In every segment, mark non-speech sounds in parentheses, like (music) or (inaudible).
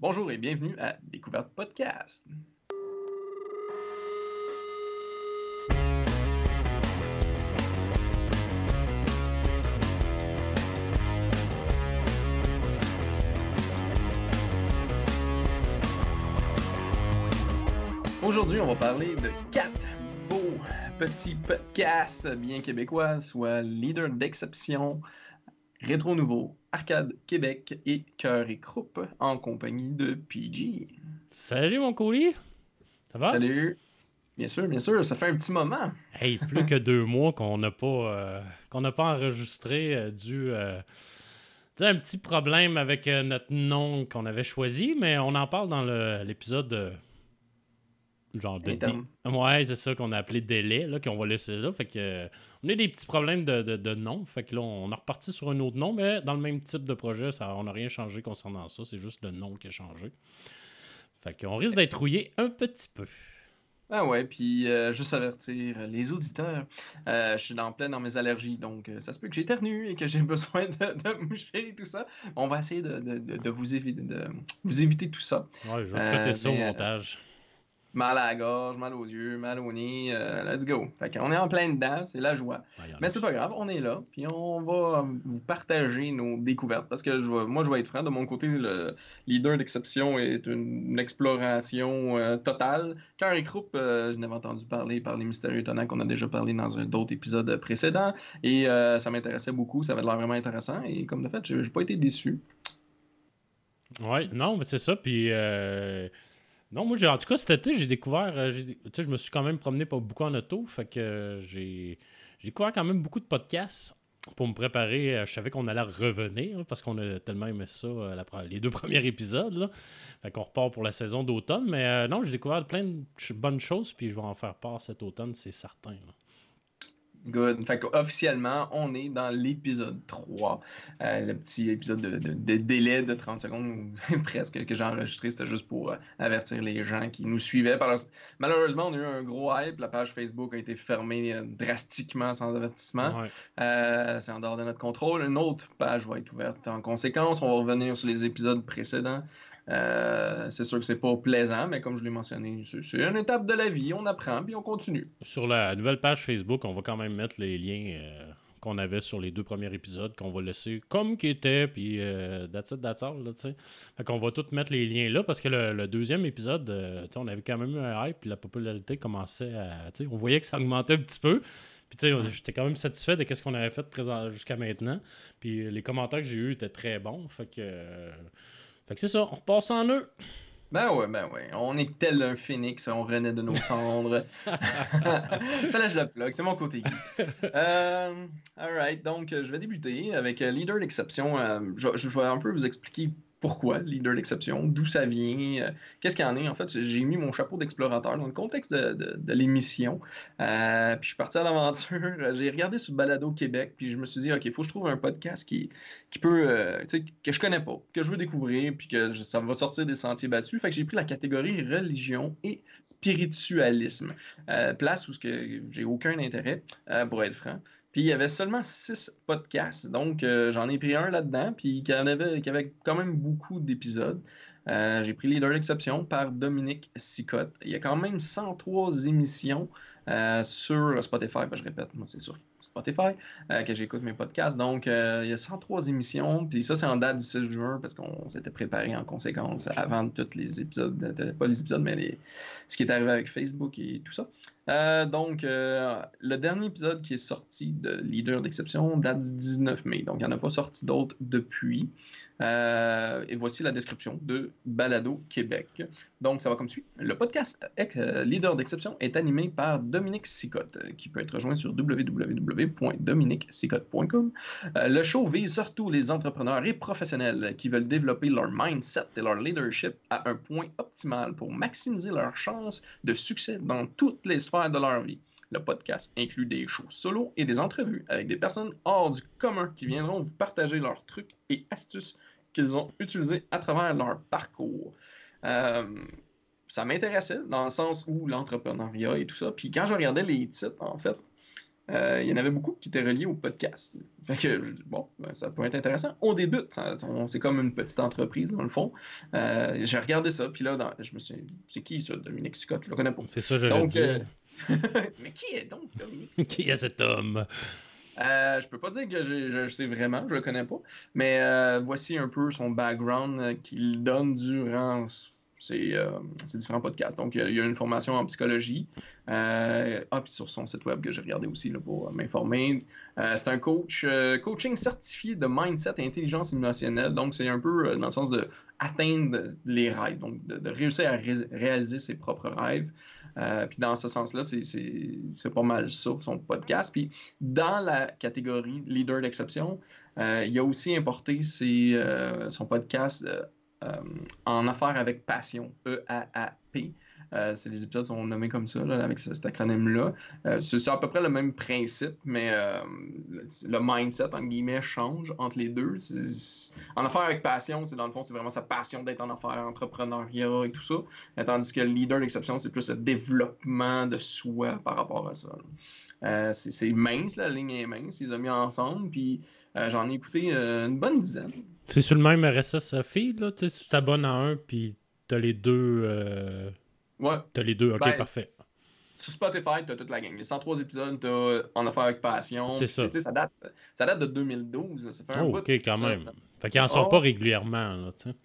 Bonjour et bienvenue à Découverte Podcast. Aujourd'hui, on va parler de quatre beaux petits podcasts bien québécois, soit Leader d'exception, Rétro Nouveau, Arcade Québec et Cœur et Croupe en compagnie de PG. Salut mon colis! Ça va? Salut! Bien sûr, bien sûr, ça fait un petit moment. Hey, plus que (laughs) deux mois qu'on n'a pas, euh, qu'on n'a pas enregistré euh, dû euh, un petit problème avec notre nom qu'on avait choisi, mais on en parle dans l'épisode genre de ouais c'est ça qu'on a appelé délai là qu'on va laisser là. Fait que on a des petits problèmes de, de, nom. Fait que là on a reparti sur un autre nom mais dans le même type de projet ça on n'a rien changé concernant ça. C'est juste le nom qui a changé. Fait qu'on risque d'être rouillé un petit peu. Ah ouais, puis euh, juste avertir les auditeurs, euh, je suis en plein dans mes allergies, donc euh, ça se peut que j'éternue et que j'ai (laughs) besoin de, de, moucher et tout ça. On va essayer de, de vous, éviter, de vous éviter tout ça. Ouais, je vais traiter ça au montage mal à la gorge, mal aux yeux, mal au nez, euh, let's go. Fait qu'on est en plein dedans, c'est la joie. Mais c'est pas grave, on est là, puis on va vous partager nos découvertes, parce que je moi, je vais être franc, de mon côté, le leader d'exception est une, exploration euh, totale. Cœur et Croupe, euh, je n'avais entendu parler par les mystérieux étonnants qu'on a déjà parlé dans un d'autres épisodes précédents, et ça m'intéressait beaucoup, ça avait l'air vraiment intéressant, et comme de fait, j'ai pas été déçu. Ouais, non, mais c'est ça, puis... Non, moi, en tout cas, cet été, j'ai découvert. Euh, je me suis quand même promené pas beaucoup en auto. Fait que euh, j'ai découvert quand même beaucoup de podcasts pour me préparer. Euh, je savais qu'on allait revenir parce qu'on a tellement aimé ça, les deux (laughs) premiers épisodes. Fait qu'on repart pour la saison d'automne. Mais non, j'ai découvert plein de bonnes choses. Puis je vais en faire part cet automne, c'est certain. Good. Fait officiellement, on est dans l'épisode 3. Euh, le petit épisode de, délai de 30 secondes, (laughs) presque, que j'ai enregistré. C'était juste pour euh, avertir les gens qui nous suivaient. Malheureusement, on a eu un gros hype. La page Facebook a été fermée euh, drastiquement sans avertissement. C'est en dehors de notre contrôle. Une autre page va être ouverte en conséquence. On va revenir sur les épisodes précédents. Euh, c'est sûr que c'est pas plaisant, mais comme je l'ai mentionné, c'est une étape de la vie. On apprend puis on continue. Sur la nouvelle page Facebook, on va quand même mettre les liens euh, qu'on avait sur les deux premiers épisodes, qu'on va laisser comme qui était, puis euh, that's it, that's all, là. Fait qu'on va tout mettre les liens là, parce que le, deuxième épisode, euh, on avait quand même eu un hype, puis la popularité commençait à, on voyait que ça augmentait un petit peu. Puis tu sais, j'étais quand même satisfait de ce qu'on avait fait jusqu'à maintenant. Puis les commentaires que j'ai eus étaient très bons. Fait que fait que c'est ça, on repasse en eux. Ben ouais, ben ouais. On est tel un phénix, on renaît de nos (laughs) cendres. (laughs) Fallait je la plug, c'est mon côté. Euh, alright, donc je vais débuter avec euh, Leader d'exception. Euh, je, je, vais un peu vous expliquer pourquoi leader d'exception, d'où ça vient, euh, qu'est-ce qu'il y en est. En fait, j'ai mis mon chapeau d'explorateur dans le contexte de, l'émission. Euh, puis je suis parti à l'aventure. (laughs) J'ai regardé sur Balado Québec, puis je me suis dit, OK, il faut que je trouve un podcast qui, peut, euh, que je connais pas, que je veux découvrir, puis que ça va sortir des sentiers battus. Fait que j'ai pris la catégorie religion et spiritualisme. place où j'ai aucun intérêt, pour être franc. Puis il y avait seulement six podcasts. Donc euh, j'en ai pris un là-dedans, puis qui avait, qui avait quand même beaucoup d'épisodes. Euh, j'ai pris Leader d'exception par Dominique Sicotte. Il y a quand même 103 émissions euh, sur Spotify. Ben, je répète, moi c'est sur Spotify que j'écoute mes podcasts. Donc il y a 103 émissions. Puis ça, c'est en date du 6 juin parce qu'on s'était préparé en conséquence avant tous les épisodes, pas les épisodes, mais ce qui est arrivé avec Facebook et tout ça. Euh, donc, euh, le dernier épisode qui est sorti de Leader d'exception date du 19 mai. Donc, il n'y en a pas sorti d'autres depuis. Euh, et voici la description de Balado Québec. Donc, ça va comme suit. Le podcast Leader d'exception est animé par Dominique Sicotte, qui peut être rejoint sur www.dominiquesicotte.com. le show vise surtout les entrepreneurs et professionnels qui veulent développer leur mindset et leur leadership à un point optimal pour maximiser leurs chances de succès dans toutes les sphères de leur vie. Le podcast inclut des shows solo et des entrevues avec des personnes hors du commun qui viendront vous partager leurs trucs et astuces qu'ils ont utilisés à travers leur parcours. Euh, ça m'intéressait dans le sens où l'entrepreneuriat et tout ça. Puis quand je regardais les titres, en fait, il y en avait beaucoup qui étaient reliés au podcast. Fait que, bon, ben, ça peut être intéressant. On débute. C'est comme une petite entreprise, dans le fond. J'ai regardé ça, puis là, je me suis c'est qui ça, Dominique Scott Je le connais pas. C'est ça, je le dis. (laughs) mais qui est donc Dominique Qui est cet homme? Euh, je peux pas dire que je, sais vraiment, je le connais pas, mais euh, voici un peu son background euh, qu'il donne durant ses, différents podcasts. Donc, il y a une formation en psychologie. ah, puis sur son site web que j'ai regardé aussi là, pour m'informer. c'est un coach, coaching certifié de mindset et intelligence émotionnelle. Donc, c'est un peu dans le sens de atteindre les rêves, donc de, réussir à réaliser ses propres rêves. Euh, puis dans ce sens-là, c'est pas mal ça, son podcast. Puis dans la catégorie leader d'exception, euh, il a aussi importé euh, son podcast en affaires avec passion, E-A-A-P. Euh, les épisodes sont nommés comme ça, avec cet acronyme-là. Euh, c'est à peu près le même principe, mais euh, le mindset, en guillemets, change entre les deux. En affaires avec passion, c'est dans le fond, c'est vraiment sa passion d'être en affaires, entrepreneuriat et tout ça. Tandis que le leader d'exception, c'est plus le développement de soi par rapport à ça. c'est mince, la ligne est mince, ils ont mis ensemble, puis j'en ai écouté une bonne dizaine. C'est sur le même RSS feed, là? Tu t'abonnes à un, puis t'as les deux Ouais. T'as les deux, ok, ben, parfait. Sur Spotify, t'as toute la gang. Les 103 épisodes, t'as En Affaires avec Passion. C'est ça. Ça date, ça date de 2012. Ça fait un oh, ok, quand même. Fait qu'ils en sortent oh. pas régulièrement, là, tu sais.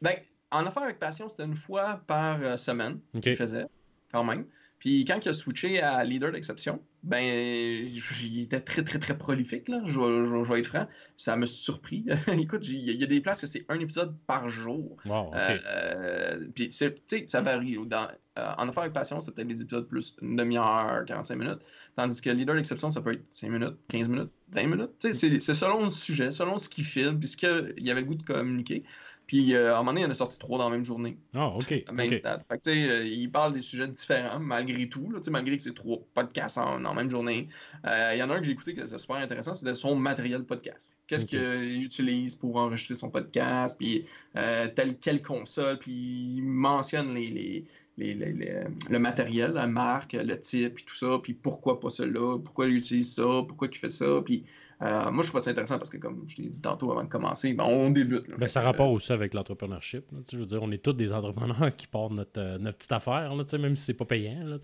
Ben, En Affaires avec Passion, c'était une fois par euh, semaine qu'il faisait, quand même. Puis quand il a switché à leader d'exception, ben, il était très, très, très prolifique, là. Je, vais être franc. Ça me surpris. (laughs) Écoute, il y, a des places que c'est un épisode par jour. Wow, euh, puis, tu sais, ça varie. Dans, euh, en affaires avec passion, c'est peut-être des épisodes plus une demi-heure, 45 minutes. Tandis que leader d'exception, ça peut être 5 minutes, 15 minutes, 20 minutes. Tu sais, c'est selon le sujet, selon ce qu'il filme, puis ce qu'il avait le goût de communiquer. Puis euh, à un moment donné, il en a sorti trois dans la même journée. Ah, OK. (laughs) Fait que, euh, il parle des sujets différents, malgré tout, là, malgré que c'est trois podcasts en, la même journée. Euh, il y en a un que j'ai écouté qui était super intéressant, c'était son matériel podcast. Qu'est-ce qu'il utilise pour enregistrer son podcast, puis telle quelle console, puis il mentionne les, les, le matériel, la marque, le type, puis tout ça, puis pourquoi pas cela, pourquoi il utilise ça, pourquoi il fait ça, puis euh, moi, je trouve ça intéressant parce que, comme je t'ai dit tantôt avant de commencer, ben, on débute. ben, ça rapport aussi avec l'entrepreneurship. Je veux dire, on est tous des entrepreneurs (laughs) qui partent notre, euh, notre petite affaire, là, même si c'est pas payant. Là,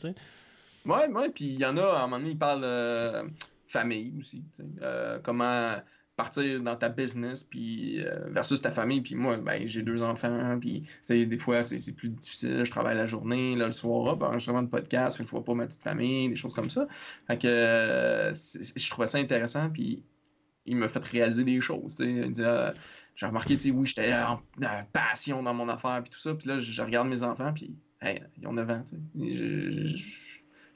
ouais, ouais, puis il y en a, à un moment donné, ils parlent euh, famille aussi. comment partir dans ta business puis euh, versus ta famille puis moi ben j'ai deux enfants puis des fois c'est plus difficile je travaille la journée là, le soir ben, je de podcast fait que je vois pas ma petite famille des choses comme ça. Fait que euh, je trouvais ça intéressant puis il m'a fait réaliser des choses euh, j'ai remarqué tu sais oui j'étais en, passion dans mon affaire puis tout ça puis là je, regarde mes enfants puis hey, ils ont 9 ans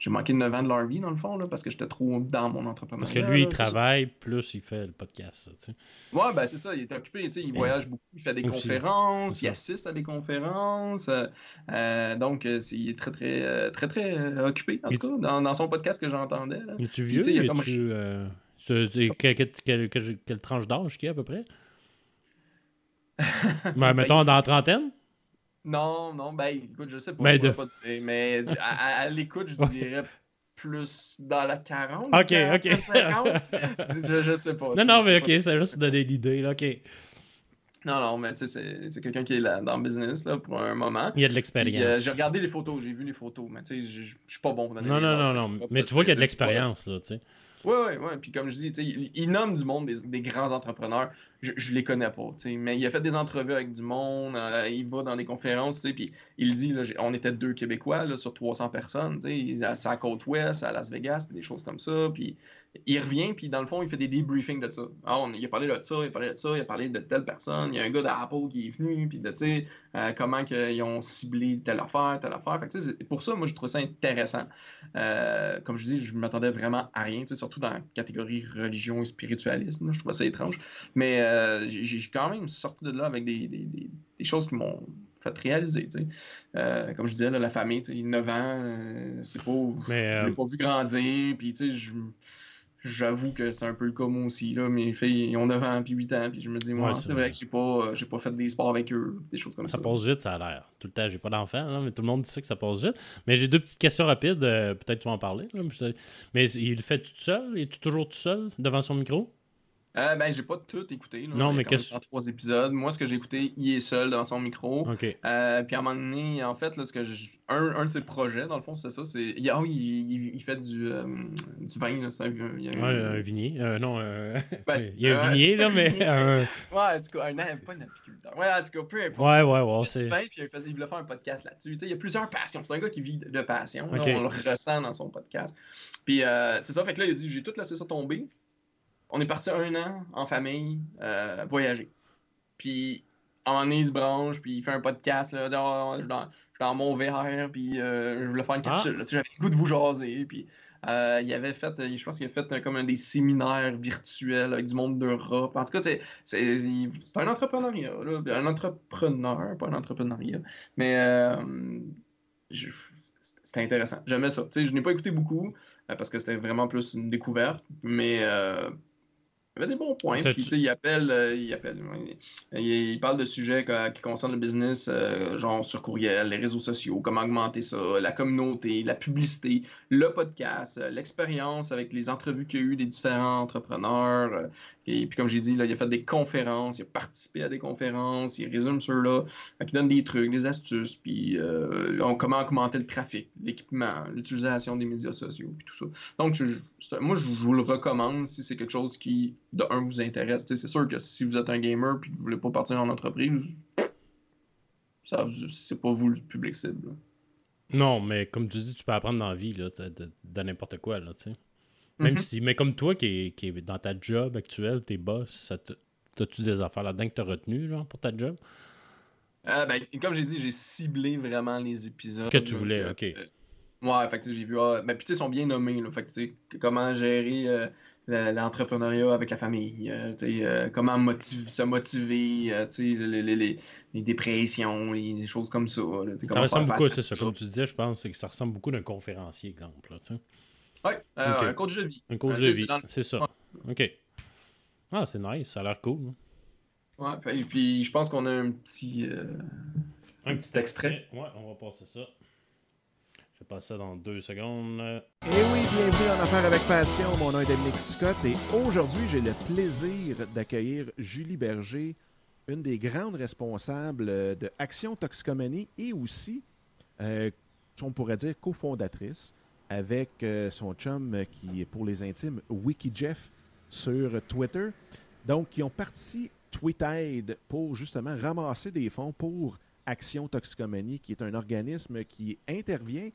j'ai manqué de 9 ans de leur vie, dans le fond, là, parce que j'étais trop dans mon entrepreneur. Parce que lui, il travaille, plus il fait le podcast. Sais. Ouais, ben c'est ça, il est occupé, il voyage beaucoup, il fait des conférences, il assiste à des conférences. Euh, euh, donc, euh, il est très, très, très, très, occupé, en tout cas, dans, dans, son podcast que j'entendais. Es-tu vieux? es tu, quelle, quelle, tranche d'âge qu'il y a à peu près? (laughs) ben, mettons, dans la trentaine? Non, non, ben écoute, je sais pas. Mais, mais à, l'écoute, je (laughs) dirais plus dans la 40. Ok, ok. (laughs) je, je, sais pas. Non, non, mais ok, c'est juste donner l'idée, là, ok. Non, non, mais tu sais, c'est quelqu'un qui est là, dans le business là, pour un moment. Il y a de l'expérience. Euh, j'ai regardé les photos, j'ai vu les photos, mais tu sais, je suis pas bon pour donner Non, non, non, non, mais tu vois qu'il y a de l'expérience, là, tu sais. Oui, oui, oui. Puis comme je dis, il, il nomme du monde des, grands entrepreneurs je, je les connais pas. Mais il a fait des entrevues avec du monde, euh, il va dans des conférences, puis il dit, là, on était deux Québécois là, sur 300 personnes, à côte ouest, à Las Vegas, des choses comme ça. Puis il revient, puis dans le fond, il fait des debriefings de ça. Ah, on, il a parlé de ça, il a parlé de ça, il a parlé de telle personne, il y a un gars d'Apple qui est venu, puis de, tu sais, euh, comment ils ont ciblé telle affaire, telle affaire. Fait pour ça, moi, je trouve ça intéressant. Euh, comme je dis, je m'attendais vraiment à rien, surtout dans la catégorie religion et spiritualisme. je trouve ça étrange. Mais euh, j'ai quand même sorti de là avec des, des, des, choses qui m'ont fait réaliser. Euh, comme je disais, la famille, 9 ans, euh, c'est pas. Mais, pas vu grandir. Puis, je j'avoue que c'est un peu le cas moi aussi. Là. Mes filles, ils ont 9 ans puis 8 ans, puis je me dis, moi, c'est vrai que j'ai pas, j'ai pas fait des sports avec eux, des choses comme ça. Ça passe vite, ça a l'air. Tout le temps, j'ai pas d'enfant, mais tout le monde dit ça que ça passe vite. Mais j'ai deux petites questions rapides, peut-être tu vas en parler. mais il le fait tout seul? Il est toujours tout seul devant son micro? Euh, ben, j'ai pas tout écouté. Là. Non, mais qu'est-ce trois épisodes. Moi, ce que j'ai écouté, il est seul dans son micro. OK. Euh, puis à un moment donné, en fait, là, ce que un, un, de ses projets, dans le fond, c'est ça. C'est... Ah oui, il, il, fait du, euh, du vin. Là, un, il y a un... un vignier. Euh, non, (laughs) ben, il y a un vignier, (laughs) là, mais. Ouais, en tout cas, un, pas un apiculteur. Ouais, en tout cas, peu importe. Ouais, ouais, ouais. Il c'est... du vin, puis il voulait faire un podcast là-dessus. il y a plusieurs passions. C'est un gars qui vit de passion. on le ressent dans son podcast. Puis c'est ça. Fait que là, il a dit j'ai tout laissé ça tomber on est parti un an en famille euh, voyager. Puis, à un moment donné, il se branche, puis il fait un podcast, là, oh, je, suis dans, mon VR, puis euh, je voulais faire une ah. capsule. J'avais le goût de vous jaser, puis euh, il avait fait, je pense qu'il a fait comme un des séminaires virtuels avec du monde d'Europe. En tout cas, c'est un entrepreneuriat, là, un entrepreneur, pas un entrepreneuriat, mais c'était intéressant. J'aimais ça. je n'ai pas écouté beaucoup parce que c'était vraiment plus une découverte, mais il y avait des bons points. Puis, il appelle, euh, il, appelle il, parle de sujets qui concernent le business, euh, genre sur courriel, les réseaux sociaux, comment augmenter ça, la communauté, la publicité, le podcast, euh, l'expérience avec les entrevues qu'il y a eu des différents entrepreneurs. Et puis, comme j'ai dit, là, il a fait des conférences, il a participé à des conférences, il résume ceux-là, il donne des trucs, des astuces, puis comment augmenter le trafic, l'équipement, l'utilisation des médias sociaux, puis tout ça. Donc, moi, je vous le recommande si c'est quelque chose qui de un vous intéresse. C'est sûr que si vous êtes un gamer et que vous voulez pas partir en entreprise, ça c'est pas vous le public cible. Non, mais comme tu dis, tu peux apprendre dans la vie là, de, n'importe quoi. Là, Même mm-hmm. si, mais comme toi qui est, qui est dans ta job actuelle, tes boss, as-tu des affaires là-dedans que tu as retenues pour ta job? Euh, ben, comme j'ai dit, j'ai ciblé vraiment les épisodes. Que tu voulais, ok. Euh, ouais, fait j'ai vu. Ah, ben, puis ils sont bien nommés. Là, fait que, comment gérer euh, l'entrepreneuriat avec la famille, comment se motiver, euh, les, les, dépressions, les, choses comme ça. ça ressemble beaucoup, c'est ça, comme tu disais, je pense, c'est que ça ressemble beaucoup d'un conférencier, exemple. Oui, un coach de vie. Un coach de vie, c'est ça. OK. Ah, c'est nice, ça a l'air cool. Hein. Ouais, et puis je pense qu'on a un petit, un petit extrait. Ouais, on va passer ça passe ça dans deux secondes. Et eh oui, bienvenue en Affaires avec Passion. Mon nom est Dominique Scott et aujourd'hui, j'ai le plaisir d'accueillir Julie Berger, une des grandes responsables de Action Toxicomanie et aussi, euh, on pourrait dire, cofondatrice avec euh, son chum qui est pour les intimes, WikiJeff, sur Twitter. Donc, qui ont parti TweetAid pour justement ramasser des fonds pour Action Toxicomanie, qui est un organisme qui intervient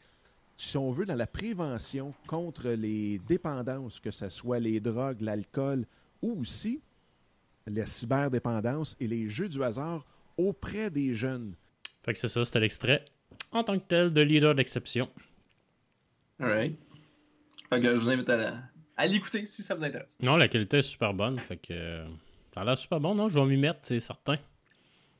si on veut, dans la prévention contre les dépendances, que ce soit les drogues, l'alcool ou aussi la cyberdépendance et les jeux du hasard auprès des jeunes. Fait que c'est ça, c'était l'extrait en tant que tel de leader d'exception. Alright. Fait je vous invite à, l'écouter si ça vous intéresse. Non, la qualité est super bonne. Fait que euh, ça a l'air super bon, non? Je vais m'y mettre, c'est certain.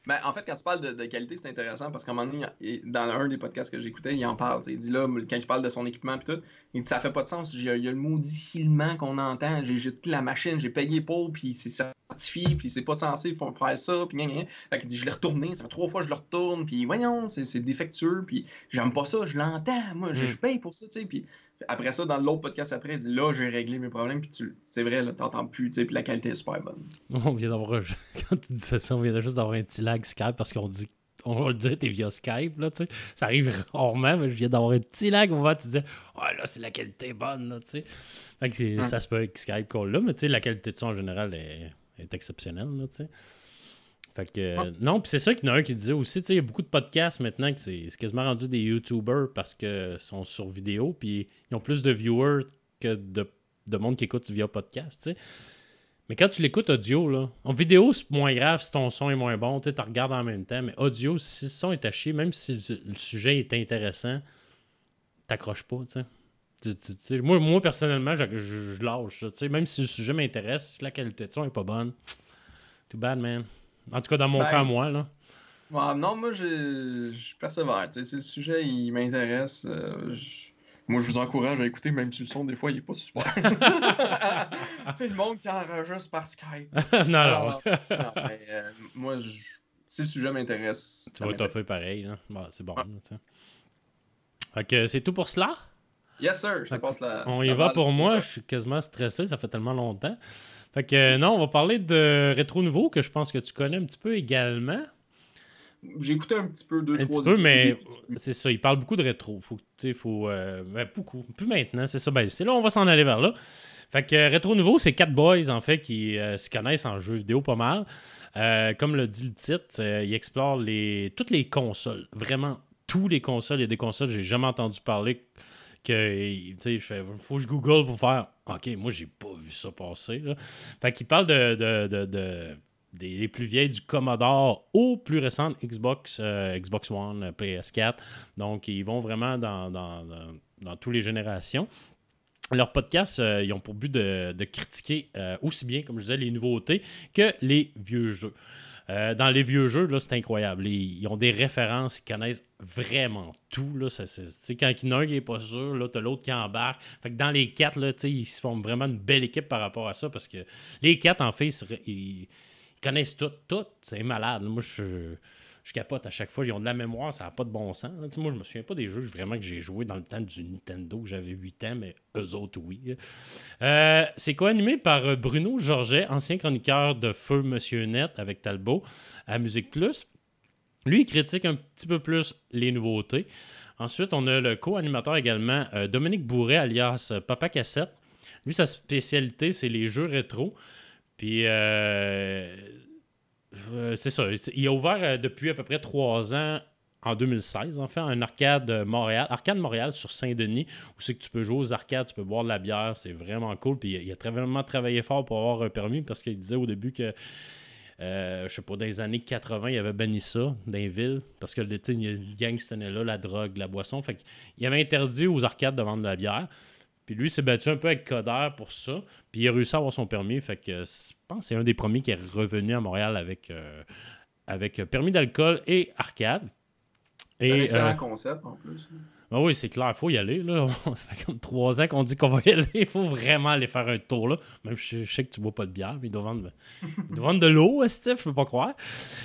Ben, en fait, quand tu parles de, qualité, c'est intéressant parce qu'à un moment donné, dans un des podcasts que j'écoutais, il en parle. Il dit là, quand il parle de son équipement et tout, il dit ça fait pas de sens. Il y a, le maudit filement qu'on entend. J'ai jeté la machine, j'ai payé pour, puis c'est certifié, puis c'est pas censé faire ça, puis rien, rien. Fait qu'il dit je l'ai retourné, ça fait trois fois que je le retourne, puis voyons, c'est défectueux, puis j'aime pas ça, je l'entends, moi, je, mm. paye pour ça, tu sais. Puis après ça, dans l'autre podcast après, il dit là, j'ai réglé mes problèmes, puis tu... c'est vrai, là, t'entends plus, tu sais, puis la qualité est super bonne. (laughs) On vient d'avoir, (laughs) quand tu dis ça, on vient juste d'avoir un petit lag Skype parce qu'on dit on va le dire, t'es via Skype, là, tu sais. Ça arrive rarement, mais je viens d'avoir un petit lag, on va, tu dis, oh là, c'est la qualité bonne, là, tu sais. Fait que ça se peut avec Skype call là, mais tu sais, la qualité de son en général est, est exceptionnelle, là, tu sais. Fait que, non, puis c'est ça qu'il y en a un qui disait aussi, tu sais, il y a beaucoup de podcasts maintenant que c'est quasiment rendu des YouTubers parce qu'ils sont sur vidéo, puis ils ont plus de viewers que de, de monde qui écoute via podcast, tu. Mais quand tu l'écoutes audio, là, en vidéo, c'est moins grave si ton son est moins bon, tu regardes en même temps, mais audio, si le son est à chier, même si le sujet est intéressant, t'accroches pas, tu sais. Moi, moi, personnellement, je, je, lâche. Même si le sujet m'intéresse, si la qualité de son est pas bonne, too bad, man. En tout cas, dans mon ben, cas, moi, là. non, moi, je, persévère. Si le sujet, il m'intéresse, euh, Moi, je vous encourage à écouter, même si le son, des fois, il n'est pas super. (laughs) tu sais, le monde qui enregistre par Skype. (laughs) non, Alors, non, mais, euh, moi, je- si le sujet m'intéresse. Tu vas t'offrir pareil. Là. Bon, c'est bon. Là. Fait que c'est tout pour cela? Yes, sir. Je te passe la. On y la va balle. pour moi. Je suis quasiment stressé. Ça fait tellement longtemps. Fait que euh, non, on va parler de Rétro Nouveau que je pense que tu connais un petit peu également. J'ai écouté un petit peu, deux, Un trois petit peu, mais c'est ça. Il parle beaucoup de rétro. Faut, que- faut, euh, ben, beaucoup. Plus maintenant, c'est ça. Ben, c'est là, on va s'en aller vers là. Fait que euh, Rétro Nouveau, c'est quatre boys, en fait, qui euh, se connaissent en jeux vidéo pas mal. Euh, comme le dit le titre, ils explorent les, toutes les consoles. Vraiment, tous les consoles. Il y a des consoles, j'ai jamais entendu parler que, tu sais, fais, faut que je google pour faire, OK, moi, j'ai pas vu ça passer. Là. Fait de- de- des plus vieilles du Commodore aux plus récentes Xbox, euh, Xbox One, euh, PS4. Donc, ils vont vraiment dans, toutes les générations. Leurs podcasts, euh, ils ont pour but de, critiquer aussi bien, comme je disais, les nouveautés que les vieux jeux. Euh, dans les vieux jeux, là, c'est incroyable. Ils, ont des références, ils connaissent vraiment tout. Là, Ça, quand il y en a un qui n'est pas sûr, là, t'as l'autre qui embarque. Fait que dans les quatre, ils se forment vraiment une belle équipe par rapport à ça parce que les quatre, en fait, ils connaissent tout. Tout. C'est malade. Moi, je, je capote à chaque fois. Ils ont de la mémoire, ça n'a pas de bon sens. Moi, je me souviens pas des jeux vraiment que j'ai joué dans le temps du Nintendo. J'avais 8 ans, mais eux autres, oui. Euh, c'est co-animé par euh, Bruno Georget, ancien chroniqueur de Feu Monsieur Net avec Talbot à Musique Plus. Lui, il critique un petit peu plus les nouveautés. Ensuite, on a le co-animateur également, euh, Dominique Bourret, alias Papa Cassette. Lui, sa spécialité, c'est les jeux rétro. Puis, euh, c'est ça. Il a ouvert euh, depuis à peu près trois ans, en 2016, en fait, un arcade euh, Montréal, arcade Montréal sur Saint-Denis, où c'est que tu peux jouer aux arcades, tu peux boire de la bière, c'est vraiment cool. Puis, il a, vraiment travaillé fort pour avoir un permis parce qu'il disait au début que je sais pas, dans les années 80, il avait banni ça dans les villes parce que une gang se tenait là, la drogue, la boisson. Fait qu'il avait interdit aux arcades de vendre de la bière. Puis lui, il s'est battu un peu avec Coder pour ça. Puis il a réussi à avoir son permis. Fait que je pense que c'est un des premiers qui est revenu à Montréal avec, euh, avec permis d'alcool et arcade. C'est un Et, excellent euh, concept en plus. ben oui, c'est clair, il faut y aller. Là. (laughs) Ça fait comme trois ans qu'on dit qu'on va y aller. Il faut vraiment aller faire un tour. Là. Même je, je sais que tu bois pas de bière, mais ils doivent vendre, ils doivent vendre de l'eau, Steve, je peux pas croire.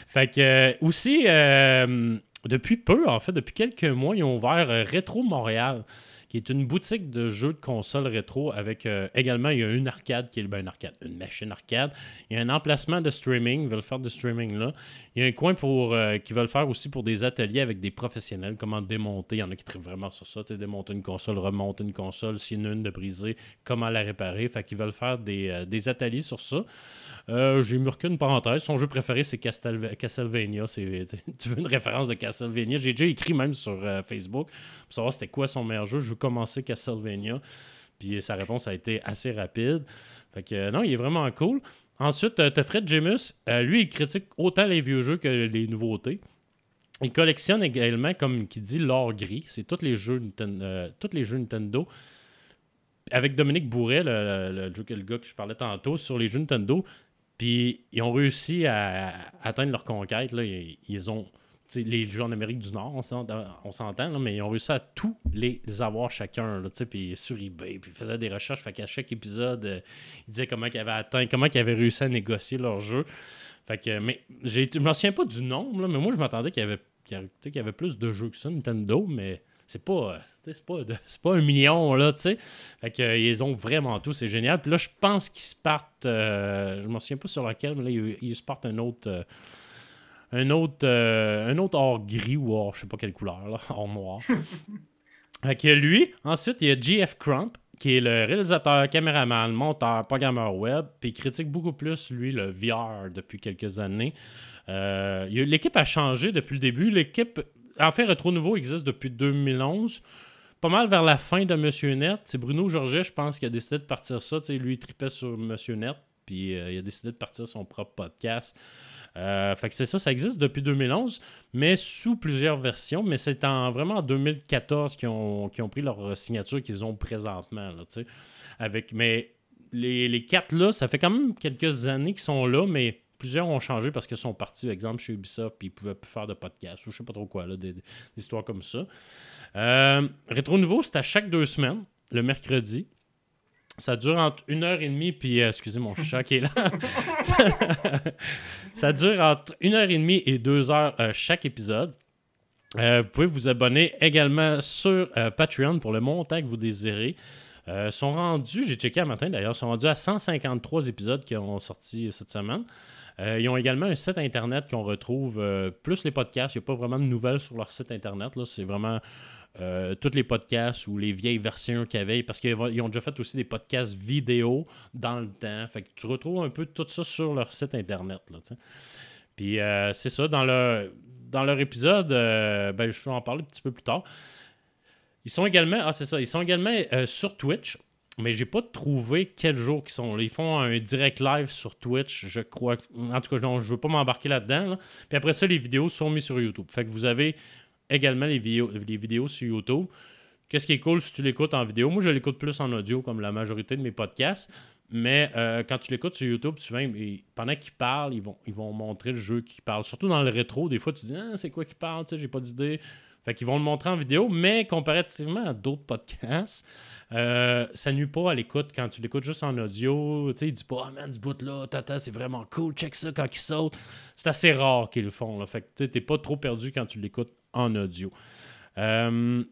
Fait que euh, aussi, euh, depuis peu, en fait, depuis quelques mois, ils ont ouvert euh, Rétro Montréal, qui est une boutique de jeux de consoles rétro avec euh, également, il y a une arcade qui est ben, une arcade, une machine arcade. Il y a un emplacement de streaming, ils veulent faire du streaming là. Il y a un coin pour euh, qui veulent faire aussi pour des ateliers avec des professionnels, comment démonter. Il y en a qui trippent vraiment sur ça, démonter une console, remonter une console, a une de brisée, comment la réparer. Fait qu'ils veulent faire des, euh, des ateliers sur ça. Euh, J'ai marqué une parenthèse. Son jeu préféré, c'est Castlevania. (laughs) Tu veux une référence de Castlevania? J'ai déjà écrit même sur Facebook pour savoir c'était quoi son meilleur jeu. Commencer Castlevania. Puis sa réponse a été assez rapide. Fait que euh, non, il est vraiment cool. Ensuite, tu as Fred Jemus. Euh, lui, il critique autant les vieux jeux que les nouveautés. Il collectionne également, comme qui dit, l'or gris. C'est tous les jeux Ninten- euh, tous les jeux Nintendo. Avec Dominique Bourret, le, le- gars que je parlais tantôt, sur les jeux Nintendo. Puis ils ont réussi à, atteindre leur conquête. Là. Ils, ont les jeux en Amérique du Nord, on s'entend, mais ils ont réussi à tous les avoir chacun. Puis sur eBay, puis ils faisaient des recherches. Fait qu'à chaque épisode, euh, ils disaient comment ils avaient atteint, comment ils avaient réussi à négocier leur jeu. Fait que, mais j'ai, je me souviens pas du nombre, mais moi je m'attendais qu'il y avait, plus de jeux que ça, Nintendo, mais c'est pas, euh, c'est pas, pas un million, là, tu sais. Fait que, euh, ils ont vraiment tout, c'est génial. Puis là, je pense qu'ils se partent, euh, je me souviens pas sur lequel, mais là, ils, ils se partent un autre. Un autre, euh, un autre or gris ou or, je sais pas quelle couleur, là, or noir. (laughs) fait que lui, ensuite, il y a GF Crump, qui est le réalisateur, caméraman, monteur, programmeur web, puis il critique beaucoup plus, lui, le VR depuis quelques années. Euh, L'équipe a changé depuis le début. L'équipe, en fait, Retro Nouveau existe depuis 2011. Pas mal vers la fin de Monsieur Net. C'est Bruno Georget, je pense, qui a décidé de partir ça. Lui, il tripait sur Monsieur Net, puis euh, il a décidé de partir son propre podcast. Euh, fait que c'est ça, ça existe depuis 2011, mais sous plusieurs versions. Mais c'est en vraiment en 2014 qu'ils ont, qu'ils ont pris leur signature qu'ils ont présentement. Là, avec, mais les, les quatre là, ça fait quand même quelques années qu'ils sont là, mais plusieurs ont changé parce qu'ils sont partis, par exemple, chez Ubisoft, puis ils pouvaient plus faire de podcast, ou je sais pas trop quoi, là, des, des histoires comme ça. Euh, Rétro Nouveau, c'est à chaque deux semaines, le mercredi. Ça dure entre une heure et demie, puis euh, excusez mon chat qui est là. (laughs) ça dure entre une heure et demie et deux heures euh, chaque épisode. Euh, vous pouvez vous abonner également sur Patreon pour le montant que vous désirez. Sont rendus, j'ai checké un matin d'ailleurs, sont rendus à 153 épisodes qui ont sorti cette semaine. Euh, ils ont également un site internet qu'on retrouve, euh, plus les podcasts. Il n'y a pas vraiment de nouvelles sur leur site internet. là. C'est vraiment euh, tous les podcasts ou les vieilles versions qu'il y avait. Parce qu'ils ont déjà fait aussi des podcasts vidéo dans le temps. Fait que tu retrouves un peu tout ça sur leur site internet. Là. Puis euh, c'est ça, dans, le, dans leur épisode, euh, ben, je vais en parler un petit peu plus tard. Ils sont également, ah c'est ça, ils sont également sur Twitch, mais j'ai pas trouvé quel jour qu'ils sont. Ils font un direct live sur Twitch, je crois. En tout cas, non, je veux pas m'embarquer là-dedans. là. Puis après ça, les vidéos sont mises sur YouTube. Fait que vous avez également les vidéos, les vidéos sur YouTube. Qu'est-ce qui est cool si tu l'écoutes en vidéo? Moi, je l'écoute plus en audio, comme la majorité de mes podcasts. Mais euh, quand tu l'écoutes sur YouTube, souvent, ils- pendant qu'ils parlent, ils vont, ils vont montrer le jeu qu'ils parlent. Surtout dans le rétro, des fois, tu dis ah, c'est quoi qu'ils parlent, tu j'ai pas d'idée. Fait qu'ils vont le montrer en vidéo, mais comparativement à d'autres podcasts, euh, ça nuit pas à l'écoute quand tu l'écoutes juste en audio. Tu sais, il dit pas, ah man, ce bout-là, tata, c'est vraiment cool, check ça quand il saute. C'est assez rare qu'ils le font. Fait tu t'es pas trop perdu quand tu l'écoutes en audio. Euh,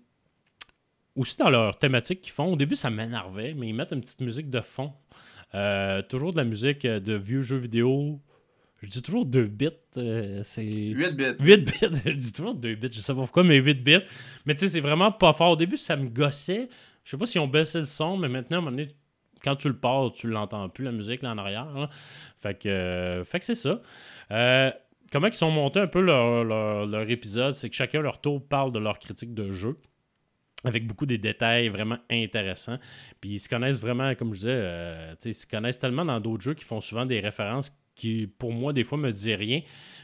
aussi dans leur thématique qu'ils font, au début ça m'énervait, mais ils mettent une petite musique de fond. Euh, toujours de la musique euh, de vieux jeux vidéo. Je dis toujours 2 bits. euh, c'est 8 bits. 8 bits. (laughs) je dis toujours 2 bits, je sais pas pourquoi, mais 8 bits. Mais tu sais, c'est vraiment pas fort. Au début, ça me gossait. Je sais pas si ont baissé le son, mais maintenant, à un moment donné, quand tu le pars, tu l'entends plus, la musique là en arrière. là. Fait que, euh, fait que c'est ça. Euh, comment ils sont montés un peu leur, leur- leur épisode, c'est que chacun leur tour parle de leur critique de jeu. Avec beaucoup des détails vraiment intéressants. Puis ils se connaissent vraiment, comme je disais, euh, ils se connaissent tellement dans d'autres jeux qui font souvent des références qui, pour moi, des fois, me disent rien,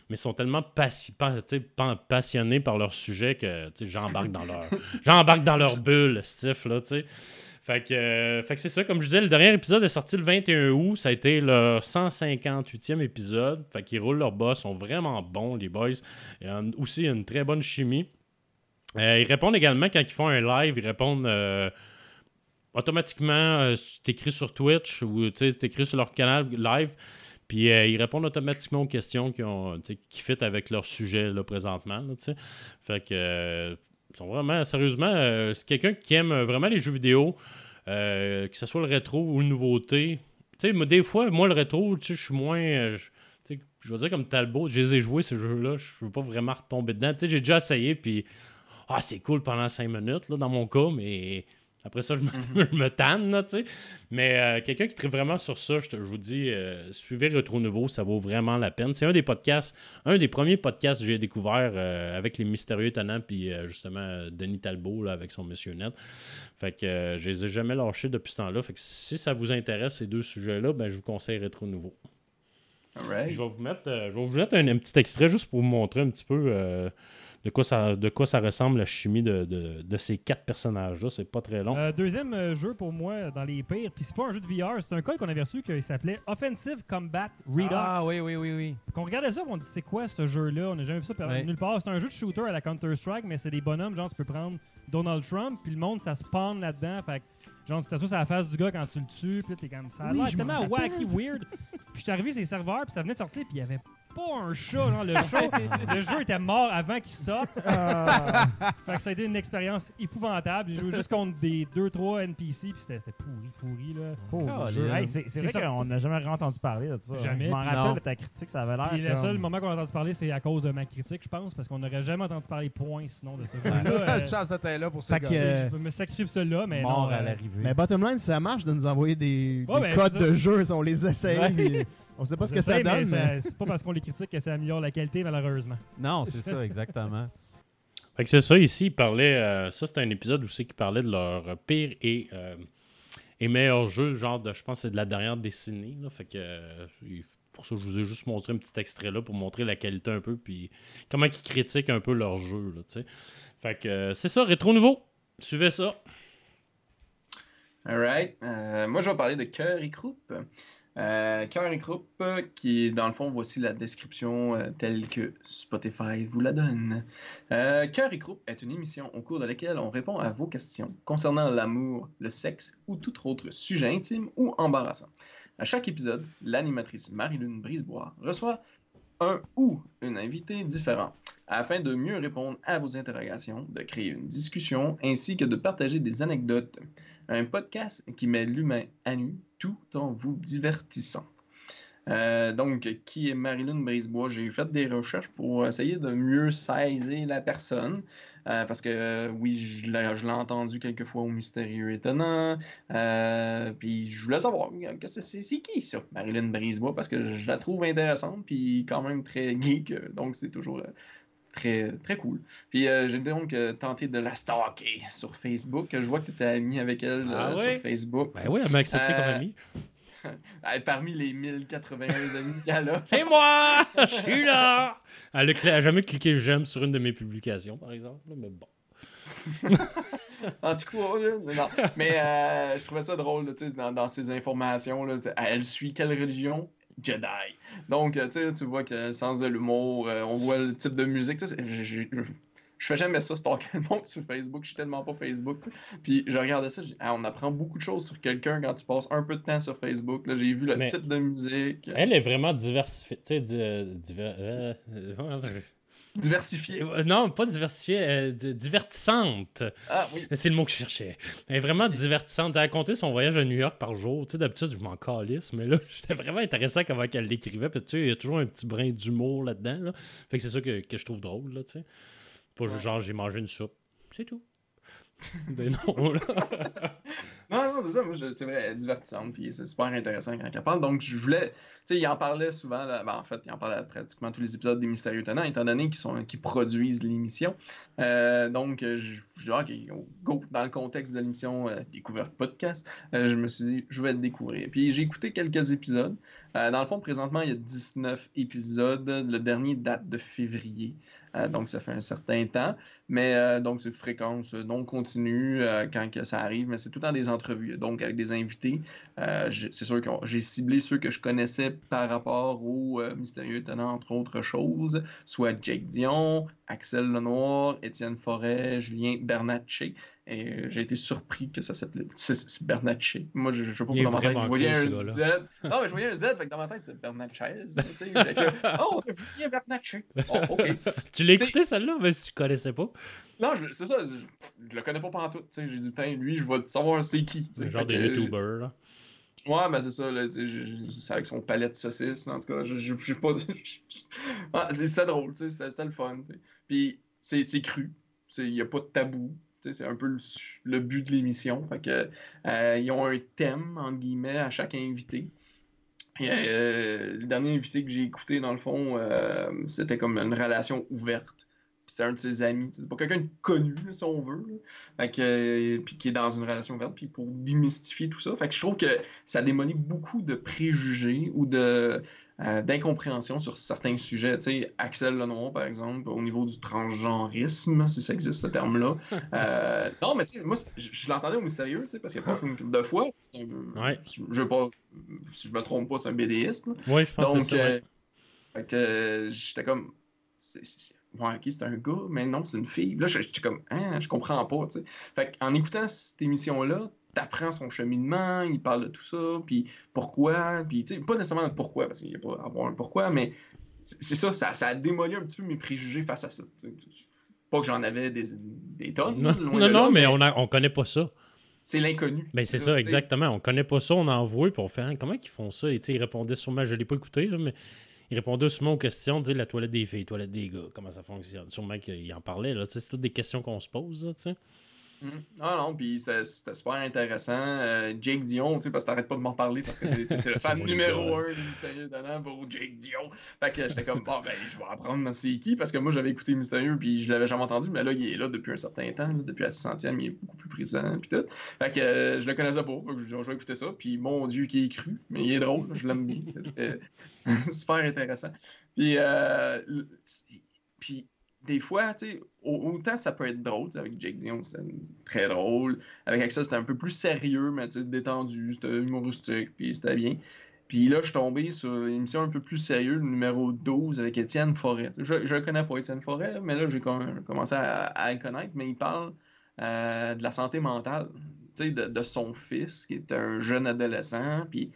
mais sont tellement passi- pa- passionnés par leur sujet que j'embarque dans leur j'embarque dans leur (laughs) bulle, Steve, là, tu sais. Fait que, euh, fait que c'est ça, comme je disais, le dernier épisode est sorti le 21 août. Ça a été leur 158e épisode. Fait qu'ils roulent leur boss, sont vraiment bons, les boys. Il y a un- aussi une très bonne chimie. Euh, ils répondent également quand ils font un live, ils répondent euh, automatiquement. Si t'écris sur Twitch ou tu sais, t'écris sur leur canal live. Puis euh, ils répondent automatiquement aux questions qui, ont, tu qui avec leur sujet là, présentement. là, tu fait que euh, ils sont vraiment, sérieusement, c'est quelqu'un qui aime vraiment les jeux vidéo, euh, que ce soit le rétro ou le nouveauté. Tu sais, des fois, moi, le rétro, je suis moins. euh, je veux dire, comme Talbot, je les ai joués, ces jeux-là, je veux pas vraiment retomber dedans. Tu sais, j'ai déjà essayé, puis. Ah, c'est cool pendant 5 minutes, là, dans mon cas, mais après ça, je me, (laughs) je me tanne, là, tu sais. Mais euh, quelqu'un qui tripe vraiment sur ça, je, te- je vous dis, euh, suivez Retro Nouveau, ça vaut vraiment la peine. C'est un des podcasts, un des premiers podcasts que j'ai découvert euh, avec les Mystérieux Étonnants, puis justement Denis Talbot là, avec son Monsieur Net. Fait que je les ai jamais lâchés depuis ce temps-là. Fait que si ça vous intéresse, ces deux sujets-là, ben, je vous conseille Retro Nouveau. Alright. Je vais vous mettre, je vais vous mettre un, un petit extrait juste pour vous montrer un petit peu de, quoi ça, de quoi ça ressemble la chimie de, de- de ces quatre personnages-là? C'est pas très long. Euh, deuxième euh, jeu pour moi dans les pires, puis c'est pas un jeu de VR, c'est un code qu'on avait reçu qui s'appelait Offensive Combat Redux. Ah oui, oui, oui, oui. Qu'on regardait ça, on dit c'est quoi ce jeu-là? On n'a jamais vu ça par- Ouais. nulle part. C'est un jeu de shooter à la Counter-Strike, mais c'est des bonhommes, genre tu peux prendre Donald Trump, puis le monde ça spawn là-dedans. Fait que, genre tu t'assois sur la face du gars quand tu le tues, puis là t'es comme ça. Oui, je m'en tellement wacky weird. puis j'étais arrivé sur les serveurs, puis ça venait de sortir, puis il y avait pas un chat, le (laughs) show. le jeu était mort avant qu'il sorte. (laughs) fait que ça a été une expérience épouvantable. J'ai joué juste contre des 2-3 NPC, puis c'était pourri, pourri là. Hey, c'est vrai ça. qu'on n'a jamais entendu parler de ça. Jamais. Je m'en rappelle de ta critique, ça avait l'air. Puis le comme- seul moment qu'on a entendu parler, c'est à cause de ma critique, je pense, parce qu'on n'aurait jamais entendu parler point sinon de ce jeu-là. (laughs) Euh, chance d'être là pour euh, je peux me sacrifier pour celui-là, mais mort non. à euh, l'arrivée. Mais bottom line, ça marche de nous envoyer des, Ouais, des ben, codes ça. de jeu. On les essaye. Ouais. On sait pas ce que ça donne. Mais... C'est pas parce qu'on les critique que ça améliore la qualité, malheureusement. Non, c'est ça, exactement. (laughs) Fait que c'est ça, ici, il parlait. euh, ça, c'était un épisode aussi qui parlait de leur pire et, euh, et meilleur jeu, genre de, je pense, que c'est de la dernière décennie. là. fait que euh, il- pour ça, je vous ai juste montré un petit extrait là pour montrer la qualité un peu, puis comment ils critiquent un peu leur jeu. Là, tu sais. fait que euh, c'est ça, rétro nouveau. Suivez ça. Alright. Euh, moi, je vais parler de Cœur et Croupe. Euh, Cœur et Croupe, qui dans le fond, voici la description euh, telle que Spotify vous la donne. Euh, Cœur et Croupe est une émission au cours de laquelle on répond à vos questions concernant l'amour, le sexe ou tout autre sujet intime ou embarrassant. À chaque épisode, l'animatrice Marie-Lune Brisebois reçoit un ou une invitée différent afin de mieux répondre à vos interrogations, de créer une discussion ainsi que de partager des anecdotes. Un podcast qui met l'humain à nu tout en vous divertissant. Euh, donc, qui est Marilyn Brisebois? J'ai fait des recherches pour essayer de mieux saisir la personne. euh, parce que, euh, oui, je l'ai entendu quelques fois au Mystérieux Étonnant. puis, je voulais savoir, c'est qui ça, Marilyn Brisebois? Parce que je la trouve intéressante, puis quand même très (laughs) geek. Donc, c'est toujours très, très cool. Puis, euh, j'ai donc euh, tenté de la stalker sur Facebook. Je vois que tu étais ami avec elle Ah euh, ouais? sur Facebook. Ben oui, elle m'a accepté comme ami. (laughs) Parmi les 1081 amis qu'elle a. C'est moi! (laughs) Je suis là! Elle a, cla- elle a jamais cliqué j'aime sur une de mes publications, par exemple. Mais bon. (laughs) En tout cas, non. Mais euh, je trouvais ça drôle là, dans, dans ces informations. Là, elle suit quelle religion? Jedi. Donc, euh, tu sais, tu vois que le sens de l'humour, euh, on voit le type de musique. je- fais jamais ça, stalker le monde sur Facebook. Je suis tellement pas Facebook. Puis je regardais ça, Ah, on apprend beaucoup de choses sur quelqu'un quand tu passes un peu de temps sur Facebook. Là, j'ai vu le Mais- type de musique. Elle est vraiment diversifiée. Tu sais, di- euh, diver- euh, euh, ouais, Diversifié. ouais. non, pas diversifiée, euh, di- divertissante. Ah oui. C'est le mot que je cherchais. Elle est vraiment divertissante. Elle a compté son voyage à New York par jour. Tu sais, d'habitude, je m'en calisse, mais là, (laughs) j'étais vraiment intéressant comment elle l'écrivait. Puis tu sais, il y a toujours un petit brin d'humour là-dedans. Là. Fait que c'est ça que, que je trouve drôle, là, tu sais. Pas genre, j'ai mangé une soupe. C'est tout. (laughs) Des noms, là. (laughs) Non, non, c'est ça, c'est vrai, divertissante, puis c'est super intéressant quand elle parle. Donc, je voulais, tu sais, il en parlait souvent, ben, en fait, il en parlait à pratiquement tous les épisodes des Mystérieux Tenants, étant donné qu'ils sont, qu'ils produisent l'émission. Euh, donc, euh, je je dis, OK, go, dans le contexte de l'émission euh, Découverte Podcast, euh, je me suis dit, je vais le découvrir. Puis, j'ai écouté quelques épisodes. Dans le fond, présentement, il y a 19 épisodes. Le dernier date de février, donc ça fait un certain temps. Mais donc, c'est une fréquence non continue quand ça arrive, mais c'est tout le temps des entrevues, donc avec des invités. Euh, c'est sûr que j'ai ciblé ceux que je connaissais par rapport au euh, Mystérieux Étonnant, entre autres choses, soit Jake Dion, Axel Lenoir, Étienne Forêt, Julien Bernatchez. Et euh, j'ai été surpris que ça s'appelait (laughs) Bernatchez. Moi, je, je sais pas pourquoi dans ma tête, je voyais cool, un Z. Non, mais je voyais un Z, fait que dans ma tête, c'est Bernatchez. (laughs) oh, Julien Bernatchez. Oh, ok. Tu l'as écouté, celle-là, même si tu connaissais pas. Non, c'est ça, je, je le connais pas pantoute, tu sais, j'ai dit, putain, lui, je vais savoir c'est qui. C'est genre que, YouTubers, là. Ouais, ben c'est ça, là, c'est avec son palais de saucisses, en tout cas, je je- je sais pas... (laughs) Ah, c'est- c'était drôle, tu sais, c'était le fun. Puis c'est c'est cru, il y a pas de tabou, tu sais, c'est un peu le, le but de l'émission, fait que euh, ils ont un thème, entre guillemets, à chaque invité. Et, euh, le dernier invité que j'ai écouté, dans le fond, euh, c'était comme une relation ouverte. Puis c'était un de ses amis. C'est pas quelqu'un de connu, si on veut. Fait que, euh, puis qui est dans une relation ouverte, puis pour démystifier tout ça. Fait que je trouve que ça démolit beaucoup de préjugés ou de euh, d'incompréhension sur certains sujets. Tu sais, Axel Lenoir, par exemple, au niveau du transgenrisme, si ça existe ce terme-là. (laughs) Euh, non, mais tu sais, moi, je, je l'entendais au mystérieux, tu sais, parce qu'il a passé une couple de fois. C'est un- Ouais. je, je veux pas, si je me trompe pas, c'est un BDiste. Oui, je pense que Donc, c'est ça. euh, ouais. fait que j'étais comme. c'est- c'est- c'est- Ouais, ok, c'est un gars, mais non, c'est une fille. Là, je- j'étais comme, hein, je comprends pas, tu sais. Fait en écoutant cette émission-là, t'apprends son cheminement, il parle de tout ça, puis pourquoi, puis tu sais, pas nécessairement pourquoi, parce qu'il n'y a pas à avoir un pourquoi, mais c'est ça, ça, ça a démoli un petit peu mes préjugés face à ça. Pas que j'en avais des, des tonnes. Non, loin non, de non, là, mais on, a, on connaît pas ça. c'est l'inconnu. Ben, c'est ça, exactement. On connaît pas ça, on a envoyé, puis on fait, Hein, comment ils font ça? Et tu sais, il répondait sûrement, je l'ai pas écouté, là, mais il répondait sûrement aux questions, tu sais, la toilette des filles, toilette des gars, comment ça fonctionne. Sûrement qu'il en parlait, là. Tu sais, c'est toutes des questions qu'on se pose, tu sais. Mhm. Ah non, puis c'était super intéressant. Euh, Jake Dion, tu sais, parce que t'arrêtes pas de m'en parler parce que t'es le (laughs) fan numéro un du Mystérieux Donnant pour Jake Dion. Fait que j'étais comme, bon, ben, je vais apprendre c'est qui? Parce que moi j'avais écouté Mystérieux puis je l'avais jamais entendu, mais là, il est là depuis un certain temps, là, depuis la 600e, il est beaucoup plus présent puis tout. Fait que euh, je le connaissais pas, fait que je dis, je vais écouter ça, puis mon Dieu, qui est cru, mais il est drôle, je l'aime bien. (laughs) C'était (laughs) super intéressant. Puis, euh, puis des fois, autant ça peut être drôle, avec Jake Dion, c'était très drôle. Avec Axel, c'était un peu plus sérieux, mais détendu, c'était humoristique, puis c'était bien. Puis là, je suis tombé sur l'émission un peu plus sérieuse, le numéro 12 avec Étienne Forêt. Je le connais pas, Étienne Forêt, mais là, j'ai com- commencé à, à le connaître, mais il parle euh, de la santé mentale, de, de son fils, qui est un jeune adolescent, puis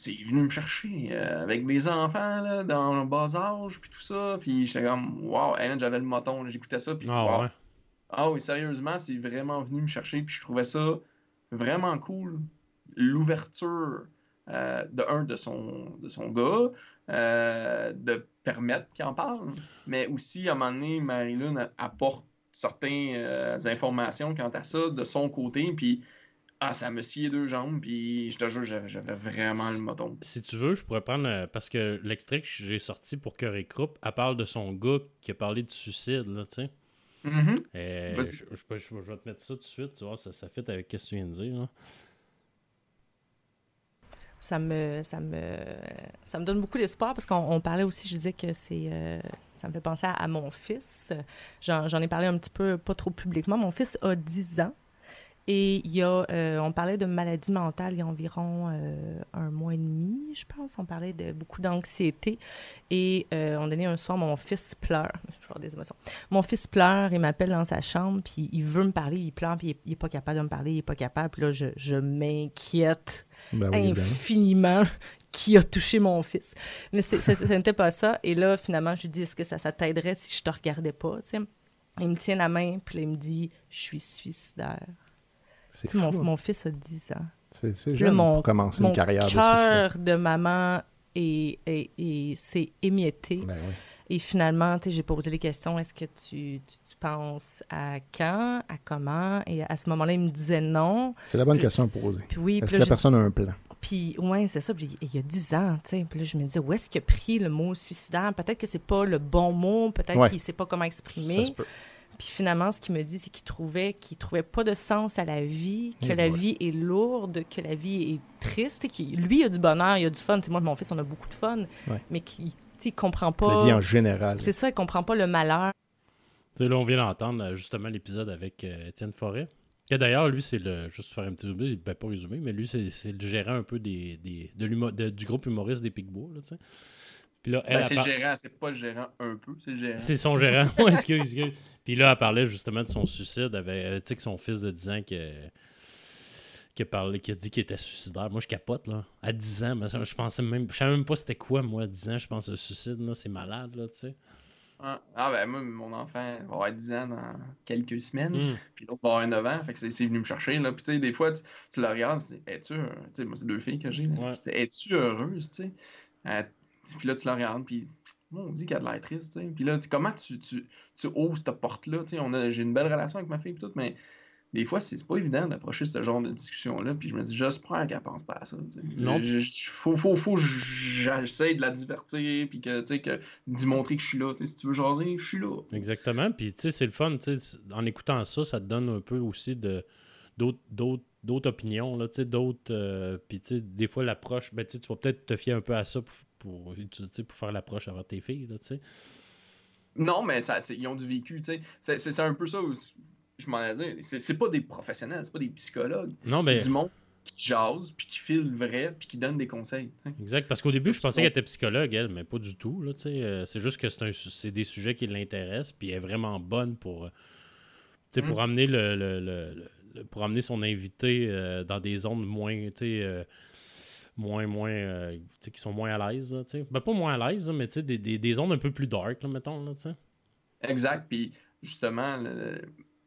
c'est venu me chercher euh, avec mes enfants là, dans le bas âge, puis tout ça, puis j'étais comme, man, j'avais le moton, j'écoutais ça, puis Ah wow. ouais. Ah oui, sérieusement, c'est vraiment venu me chercher, puis je trouvais ça vraiment cool. L'ouverture euh, de un de son, de son gars, euh, de permettre qu'il en parle, mais aussi à un moment donné, Marie-Lune a- apporte certaines euh, informations quant à ça de son côté, puis ah, ça me scié deux jambes, puis je te jure, j'avais vraiment le moton. Si tu veux, je pourrais prendre. euh, parce que l'extrait que j'ai sorti pour Cœur et Croupe, elle parle de son gars qui a parlé de suicide, là, tu sais. Mhm. Euh, Vas-y. je, je peux- je- je vais te mettre ça tout de suite, tu vois, ça, ça fait avec ce que tu viens de dire. là. ça me, ça me, ça me donne beaucoup d'espoir parce qu'on on parlait aussi, je disais que c'est, euh, ça me fait penser à, à mon fils. J'en, j'en ai parlé un petit peu, pas trop publiquement. Mon fils a 10 ans et il y a, euh, on parlait de maladie mentale il y a environ euh, un mois et demi, je pense. On parlait de beaucoup d'anxiété et euh, on donnait un soir, mon fils pleure. (laughs) Je vais avoir des émotions. Mon fils pleure, il m'appelle dans sa chambre, puis il veut me parler, il pleure, puis il est- il est pas capable de me parler, il est pas capable. Puis là, je, je m'inquiète Ben oui, infiniment (laughs) qui a touché mon fils. Mais ce n'était pas ça. Et là, finalement, je lui dis, est-ce que ça, ça t'aiderait si je te regardais pas? tu sais? Il me tient la main, puis il me dit, je suis suicidaire. C'est sais, mon, fils a 10 ans. C'est c'est jeune mon- pour commencer Mon une carrière de cœur de maman est, est- est- s'est émietté. Ben oui. Et finalement, j'ai posé les questions. Est-ce que tu, tu, tu penses à quand, à comment? Et à ce moment-là, il me disait non. C'est la bonne Puis- question à poser. Puis oui, Est-ce que la personne a un plan? puis, ouais, c'est ça. Puis, il y a 10 ans, tu sais. Puis là, je me disais, où est-ce qu'il a pris le mot suicidaire? Peut-être que c'est pas le bon mot, peut-être Ouais. qu'il sait pas comment Ça exprimer. se peut. Puis finalement, ce qu'il me dit, c'est qu'il trouvait qu'il trouvait pas de sens à la vie, que Eh la vie est lourde, que la vie est triste, et qu'il lui il a du bonheur, il a du fun. Tu sais, moi, et mon fils, on a beaucoup de fun, Ouais. mais qu'il tu sais, il comprend pas. La vie en général. C'est ça, il comprend pas le malheur. Tu sais, là, on vient d'entendre euh, justement l'épisode avec euh, Étienne Forêt. Que d'ailleurs, lui, c'est le. Juste faire un petit résumé, ben, pas résumé, mais lui, c'est c'est le gérant un peu des, des, de du groupe humoriste des Picbois, là, tu sais. Puis là, elle, Ben, c'est le gérant, c'est pas le gérant un peu, c'est le gérant. C'est son gérant. (laughs) Ouais, excuse, excuse. Puis là, elle parlait justement de son suicide avec, euh, tu sais, que son fils de 10 ans qui, a- qui a parlé, qui a dit qu'il était suicidaire. Moi, je capote, là. À 10 ans, mais je pensais même, je savais même pas c'était quoi, moi, à 10 ans. Je pense le suicide, là, c'est malade, là, tu sais. Ah, ah, ben moi, mon enfant va avoir 10 ans dans quelques semaines, Hum. puis l'autre va avoir 9 ans, fait que c'est venu me chercher, là. Puis tu sais, des fois, tu, tu le regardes, tu dis, es-tu, heureux? tu sais, moi, c'est deux filles que j'ai. Ouais. Es-tu heureuse, tu sais? Puis là, tu la regardes, puis on dit qu'elle a de l'air triste. Puis là, comment tu, tu, tu ouvres cette porte-là, J'ai une belle relation avec ma fille, tout, mais des fois, c'est pas évident d'approcher ce genre de discussion-là, puis je me dis, j'espère qu'elle pense pas à ça, tu sais. Non. Je- je- faut, faut, faut j'essaie de la divertir, puis que, tu sais, que, lui montrer que je suis là. Si tu veux jaser, je suis là. Exactement. Puis, tu sais, c'est le fun. En écoutant ça, ça te donne un peu aussi de d'autres d'autres opinions, là, d'autres... euh, puis, tu sais, des fois, l'approche... Ben, tu vas peut-être te fier un peu à ça pour, pour, pour faire l'approche avec tes filles, là, tu sais. Non, mais ça, c'est- ils ont du vécu, tu sais. C'est- C'est c'est un peu ça où je m'en allais dire. C'est c'est pas des professionnels, c'est pas des psychologues. Non, C'est mais... du monde qui jase, puis qui file vrai, puis qui donne des conseils. Exact, parce qu'au début, je C'est pensais qu'elle était psychologue, elle, mais pas du tout. Là, euh, c'est juste que c'est, c'est des sujets qui l'intéressent, puis elle est vraiment bonne pour, euh, tu sais, pour, Mm. amener le, le- le- pour amener son invité euh, dans des zones moins, tu sais, moins, moins, euh, qui sont moins à l'aise. Ben, pas moins à l'aise, mais des, des, des zones un peu plus dark, là, mettons. Là, tu sais. Exact, puis justement, le-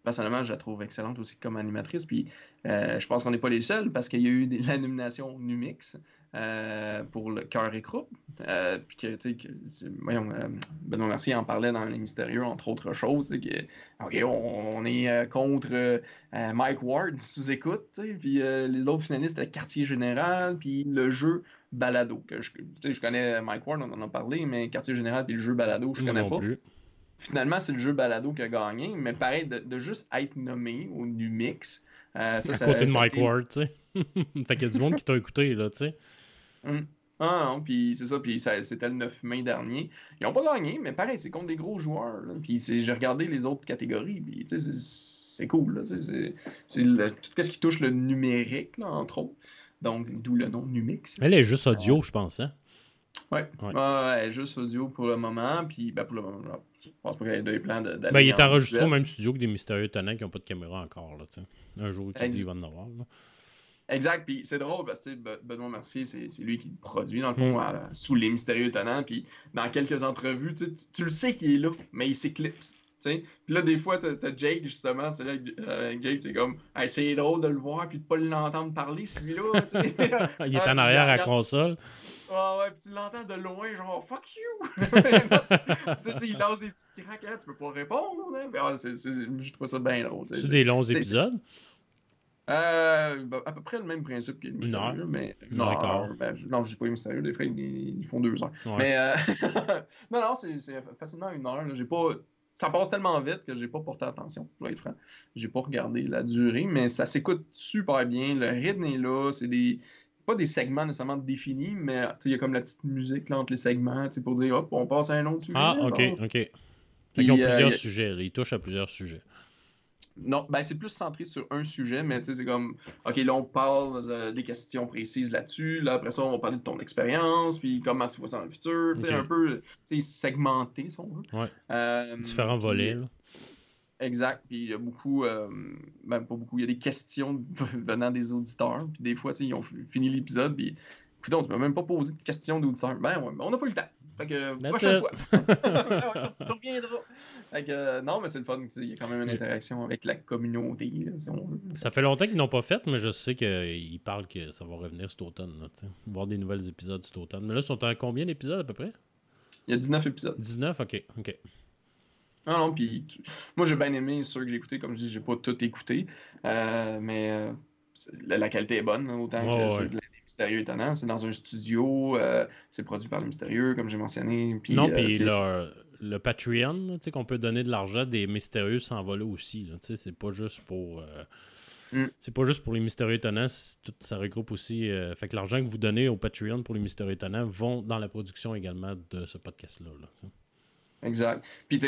personnellement, je la trouve excellente aussi comme animatrice, puis euh, je pense qu'on n'est pas les seuls, parce qu'il y a eu des- (laughs) la nomination Numix euh, pour le Cœur et Croupe, euh, puis que, tu sais, que, c'est- voyons, euh, Benoît Mercier en parlait dans Les Mystérieux, entre autres choses, que, OK, on, on est contre Mike Ward, (laughs) sous-écoute, puis les autres finalistes, le Quartier Général, puis le jeu Balado, que je, je connais Mike Ward, on en a parlé, mais Quartier Général puis le jeu Balado, je connais non pas plus. finalement, c'est le jeu Balado qui a gagné, mais pareil, de, de juste être nommé au Numix. euh, ça, à ça- côté de ça Mike Ward, tu sais. (laughs) fait qu'il y a du monde qui t'a écouté, là, tu sais. Hum. Ah non, puis c'est ça, puis c'était le 9 mai dernier. Ils n'ont pas gagné, mais pareil, c'est contre des gros joueurs. Puis j'ai regardé les autres catégories, puis c'est- cool. C'est tout ce qui touche le numérique, là, entre autres. Donc, d'où le nom Numix. Elle est juste audio, je pense. Hein? Ouais. Ouais. Ouais, ouais, juste audio pour le moment. Puis, ben, pour le moment, je pense pas qu'il y ait des plans de- d'aller Ben, il est en enregistré au même studio que des mystérieux tenants qui n'ont pas de caméra encore. Là. Un jour, tu dis, il va en avoir. là. Exact, puis c'est drôle parce que Benoît Mercier, c'est c'est lui qui le produit dans le fond, Mm. à- sous les mystérieux tenants. Puis dans quelques entrevues, tu, tu- le sais qu'il est là, mais il s'éclipse. tu sais. Puis là, des fois, t'as Jake, justement, tu sais, là, euh, Gabe, c'est comme, Hey, c'est drôle de le voir, puis de pas l'entendre parler, celui-là. (laughs) Il est Ah, en arrière à la console. Ah ouais, puis tu l'entends de loin, genre, fuck you! (laughs) il lance des petites craques, hein, tu peux pas répondre. Hein? Mais, ah, c'est- c'est- je trouve ça bien drôle. C'est des longs c'est- épisodes. Euh, bah, à peu près le même principe que Une heure. mais quart. ben, je- non, je dis pas les mystérieux, des fois ils, ils font deux heures. Ouais. Mais euh, (laughs) non, non, c'est facilement une heure. J'ai pas, ça passe tellement vite que j'ai pas porté attention. Je vais être franc, j'ai pas regardé la durée, mais ça s'écoute super bien. Le rythme est là, c'est des pas des segments nécessairement définis, mais il y a comme la petite musique là, entre les segments, pour dire hop, on passe à un autre sujet. Ah, ok, bon. ok. Puis, qu'ils ont euh, plusieurs a- sujets. Ils touchent à plusieurs sujets. Non, ben c'est plus centré sur un sujet, mais c'est comme, OK, là, on parle euh, des questions précises là-dessus. Là, après ça, on va parler de ton expérience, puis comment tu vois ça dans le futur. Tu sais, Ok. un peu, segmenté, si on veut. Ouais. Euh, Différents puis- volets. là. Exact. Puis il y a beaucoup, euh, ben pas beaucoup, il y a des questions (laughs) venant des auditeurs. Puis des fois, tu sais, ils ont fi- fini l'épisode, puis écoute, tu peux même pas poser de questions d'auditeurs. Ben ouais, on n'a pas eu le temps. Fait que That's prochaine it. fois. tu, (laughs) (laughs) tu reviendras. Fait que euh, non, mais c'est le fun. Il y a quand même une interaction avec la communauté, là, si on veut. Ça fait longtemps qu'ils n'ont pas fait, mais je sais qu'ils parlent que ça va revenir cet automne. Là, voir des nouveaux épisodes cet automne. Mais là, ils sont à combien d'épisodes à peu près? Il y a 19 épisodes. 19 Ok. ok. Non, non, puis moi j'ai bien aimé ceux que j'ai écoutés. Comme je dis, j'ai pas tout écouté. Euh, mais euh, la, la qualité est bonne, autant que ouais. de Mystérieux Étonnants. C'est dans un studio, euh, c'est produit par le Mystérieux, comme j'ai mentionné. Puis, non, euh, puis leur- le Patreon, là, tu sais, qu'on peut donner de l'argent des mystérieux s'envoler aussi. là, tu sais, C'est pas juste pour. euh, Mm. C'est pas juste pour les mystérieux étonnants, tout- ça regroupe aussi. euh, fait que l'argent que vous donnez au Patreon pour les mystérieux étonnants vont dans la production également de ce podcast-là. là. Exact. Puis.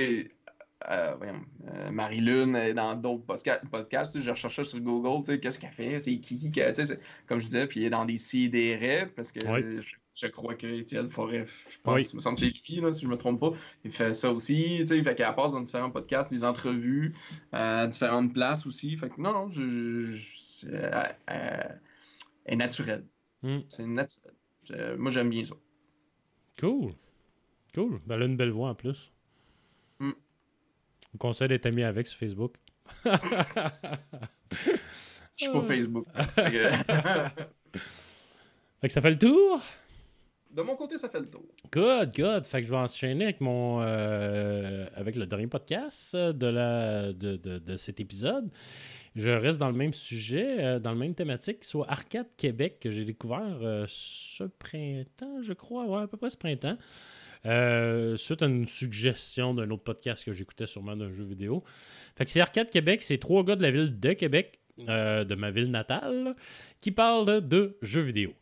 Euh, voyons, euh, Marie-Lune est dans d'autres podca- podcasts. Je recherchais sur Google, tu sais, qu'est-ce qu'elle fait, c'est qui, que- tu sais, c'est- comme je disais, puis il est dans des CDR, parce que Oui. euh, je, je crois que Étienne Forêt, je pense, Oui. me semble que c'est lui, là, si je me trompe pas, il fait ça aussi, tu sais, fait qu'elle passe dans différents podcasts, des entrevues, euh, à différentes places aussi, fait que non, non, je, elle est naturelle. Mm. C'est naturel. Moi, j'aime bien ça. Cool. Cool. Ben, elle a une belle voix en plus. Mm. On conseille d'être ami avec sur Facebook. Je suis pas Facebook. (laughs) Fait que- ça fait le tour? de mon côté, ça fait le tour. Good, good. Fait que je vais enchaîner avec mon euh, avec le dernier podcast euh, de, la, de, de- de cet épisode. Je reste dans le même sujet, euh, dans le même thématique, soit Arcade Québec, que j'ai découvert euh, ce printemps, je crois, ouais, à peu près ce printemps. Euh, suite à une suggestion d'un autre podcast que j'écoutais sûrement d'un jeu vidéo. Fait que c'est Arcade Québec, c'est trois gars de la ville de Québec, euh, de ma ville natale, qui parlent de jeux vidéo.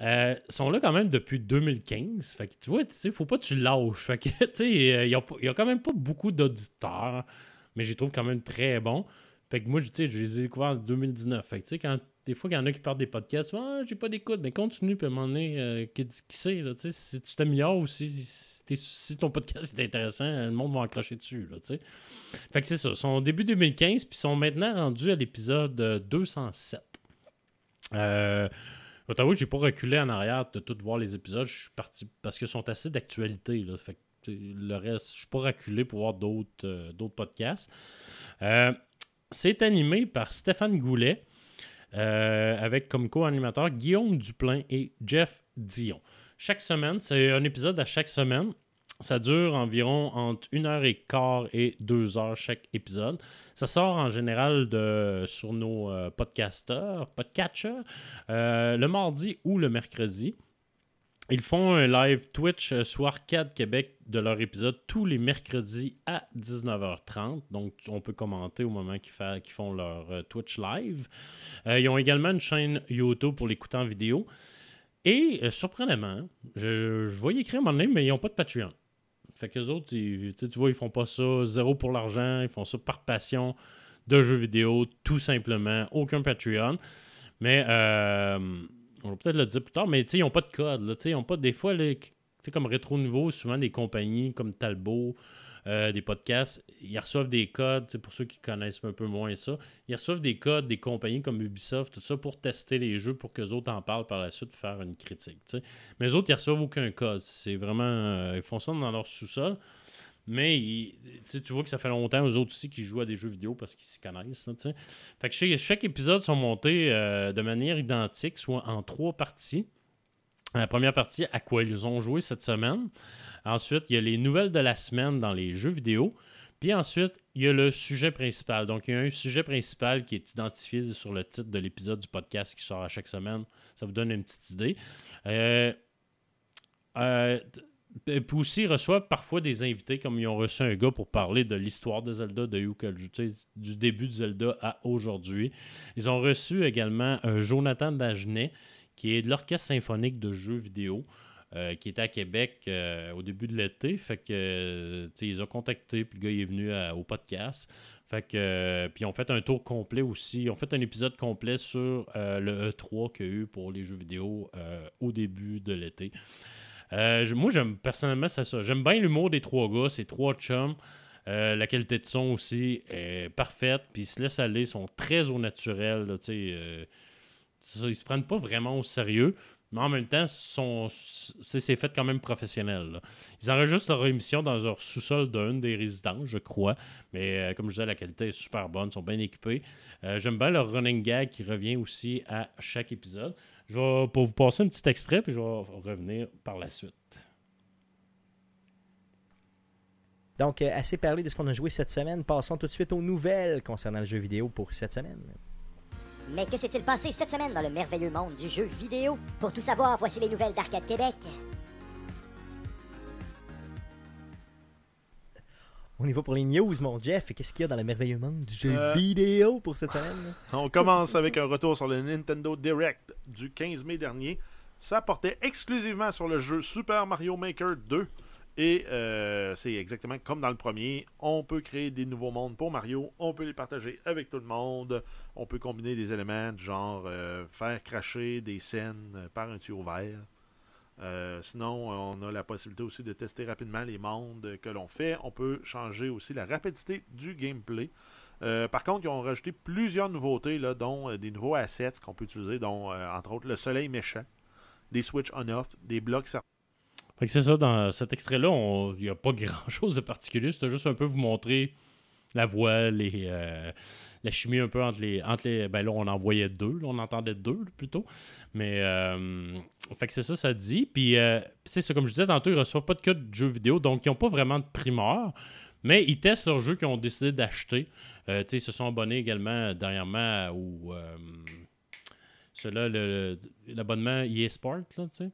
Euh, sont là quand même depuis 2015. Fait que tu vois, faut pas que tu lâches. Fait que, (laughs) tu sais, euh, il y a, pas- il y a quand même pas beaucoup d'auditeurs, mais je les trouve quand même très bons. Fait que moi, tu sais, je les ai découverts en 2019. Fait que, tu sais, quand des fois, il y en a qui partent des podcasts, ah, j'ai pas d'écoute, mais continue, puis à un moment donné, euh, qui, qui sait, là, si tu t'améliores ou si, si, si ton podcast est intéressant, le monde va encrocher dessus, là. Fait que c'est ça. Ils sont début 2015, puis ils sont maintenant rendus à l'épisode euh, 207. Euh, je vais t'avouer que j'ai pas reculé en arrière de tout voir les épisodes. Je suis parti parce qu'ils sont assez d'actualité. Fait que le reste, je suis pas reculé pour voir d'autres euh, podcasts. Euh, c'est animé par Stéphane Goulet, euh, avec comme co-animateur Guillaume Duplain et Jeff Dion. Chaque semaine, c'est un épisode à chaque semaine. Ça dure environ entre une heure et quart et deux heures chaque épisode. Ça sort en général de, sur nos euh, podcasters, podcatchers, euh, le mardi ou le mercredi. Ils font un live Twitch euh, sur Arcade Québec de leur épisode tous les mercredis à 19h30. Donc, on peut commenter au moment qu'ils, font leur euh, Twitch live. Euh, ils ont également une chaîne YouTube pour l'écouter en vidéo. Et, euh, surprenamment, je, je vais y écrire à un moment mais ils n'ont pas de Patreon. Fait qu'eux autres, ils- tu vois, ils font pas ça zéro pour l'argent, ils font ça par passion de jeux vidéo, tout simplement. Aucun Patreon. Mais euh, on va peut-être le dire plus tard, mais ils n'ont pas de code. Là, ils ont pas, des fois, comme Rétro Nouveau, souvent des compagnies comme Talbot, euh, des podcasts, ils reçoivent des codes, pour ceux qui connaissent un peu moins ça, ils reçoivent des codes des compagnies comme Ubisoft, tout ça, pour tester les jeux, pour que les autres en parlent par la suite, faire une critique. Mais les autres, ils reçoivent aucun code. C'est vraiment. euh, ils font ça dans leur sous-sol. Mais tu vois que ça fait longtemps, eux autres aussi, qui jouent à des jeux vidéo parce qu'ils s'y connaissent. sais. Fait que chaque, chaque épisode sont montés euh, de manière identique, soit en trois parties. La première partie, à quoi ils ont joué cette semaine. Ensuite, il y a les nouvelles de la semaine dans les jeux vidéo. Puis ensuite, il y a le sujet principal. Donc, il y a un sujet principal qui est identifié sur le titre de l'épisode du podcast qui sort à chaque semaine. Ça vous donne une petite idée. Euh, euh, puis aussi, ils reçoivent parfois des invités, comme ils ont reçu un gars pour parler de l'histoire de Zelda, de Yuka, tu sais, du début de Zelda à aujourd'hui. Ils ont reçu également un Jonathan Dagenet, qui est de l'Orchestre symphonique de jeux vidéo, euh, qui était à Québec euh, au début de l'été. Fait que, euh, ils ont contacté, puis le gars est venu au podcast. Fait que, euh, puis ils ont fait un tour complet aussi. Ils ont fait un épisode complet sur euh, le E3 qu'il y a eu pour les jeux vidéo euh, au début de l'été. Euh, moi, j'aime personnellement, c'est ça. J'aime bien l'humour des trois gars, ces trois chums. Euh, la qualité de son aussi est parfaite. Puis ils se laissent aller, ils sont très au naturel. là, euh, ça, ils se prennent pas vraiment au sérieux. Mais en même temps, c'est fait quand même professionnel. Ils enregistrent leur émission dans leur sous-sol d'une des résidences, je crois. Mais euh, comme je disais, la qualité est super bonne, ils sont bien équipés. J'aime bien leur running gag qui revient aussi à chaque épisode. Je vais pour vous passer un petit extrait, puis je vais revenir par la suite. Donc, euh, assez parlé de ce qu'on a joué cette semaine. Passons tout de suite aux nouvelles concernant le jeu vidéo pour cette semaine. Mais que s'est-il passé cette semaine dans le merveilleux monde du jeu vidéo? Pour tout savoir, voici les nouvelles d'Arcade Québec. On y va pour les news, mon Jeff. Qu'est-ce qu'il y a dans le merveilleux monde du jeu Euh, vidéo pour cette semaine? On commence avec un retour sur le Nintendo Direct du 15 mai dernier. Ça portait exclusivement sur le jeu Super Mario Maker 2. Et euh, c'est exactement comme dans le premier. On peut créer des nouveaux mondes pour Mario. On peut les partager avec tout le monde. On peut combiner des éléments du genre euh, faire cracher des scènes par un tuyau vert. Euh, sinon, on a la possibilité aussi de tester rapidement les mondes que l'on fait. On peut changer aussi la rapidité du gameplay. Euh, par contre, ils ont rajouté plusieurs nouveautés, dont euh, des nouveaux assets qu'on peut utiliser, dont entre autres le soleil méchant, des switch on-off, des blocs Fait c'est ça, dans cet extrait-là, il n'y a pas (laughs) grand-chose de particulier. C'était juste un peu vous montrer la voix, les, la chimie un peu entre les, entre les... Ben là, on en voyait deux, là, on entendait deux plutôt. Mais, euh, fait que c'est ça, ça dit. Puis, euh, c'est ça, comme je disais tantôt, ils reçoivent pas de code de jeux vidéo, donc ils n'ont pas vraiment de primeur. Mais ils testent leurs jeux qu'ils ont décidé d'acheter. Euh, ils se sont abonnés également euh, dernièrement au... euh, cela, l'abonnement EA Sport, là, tu sais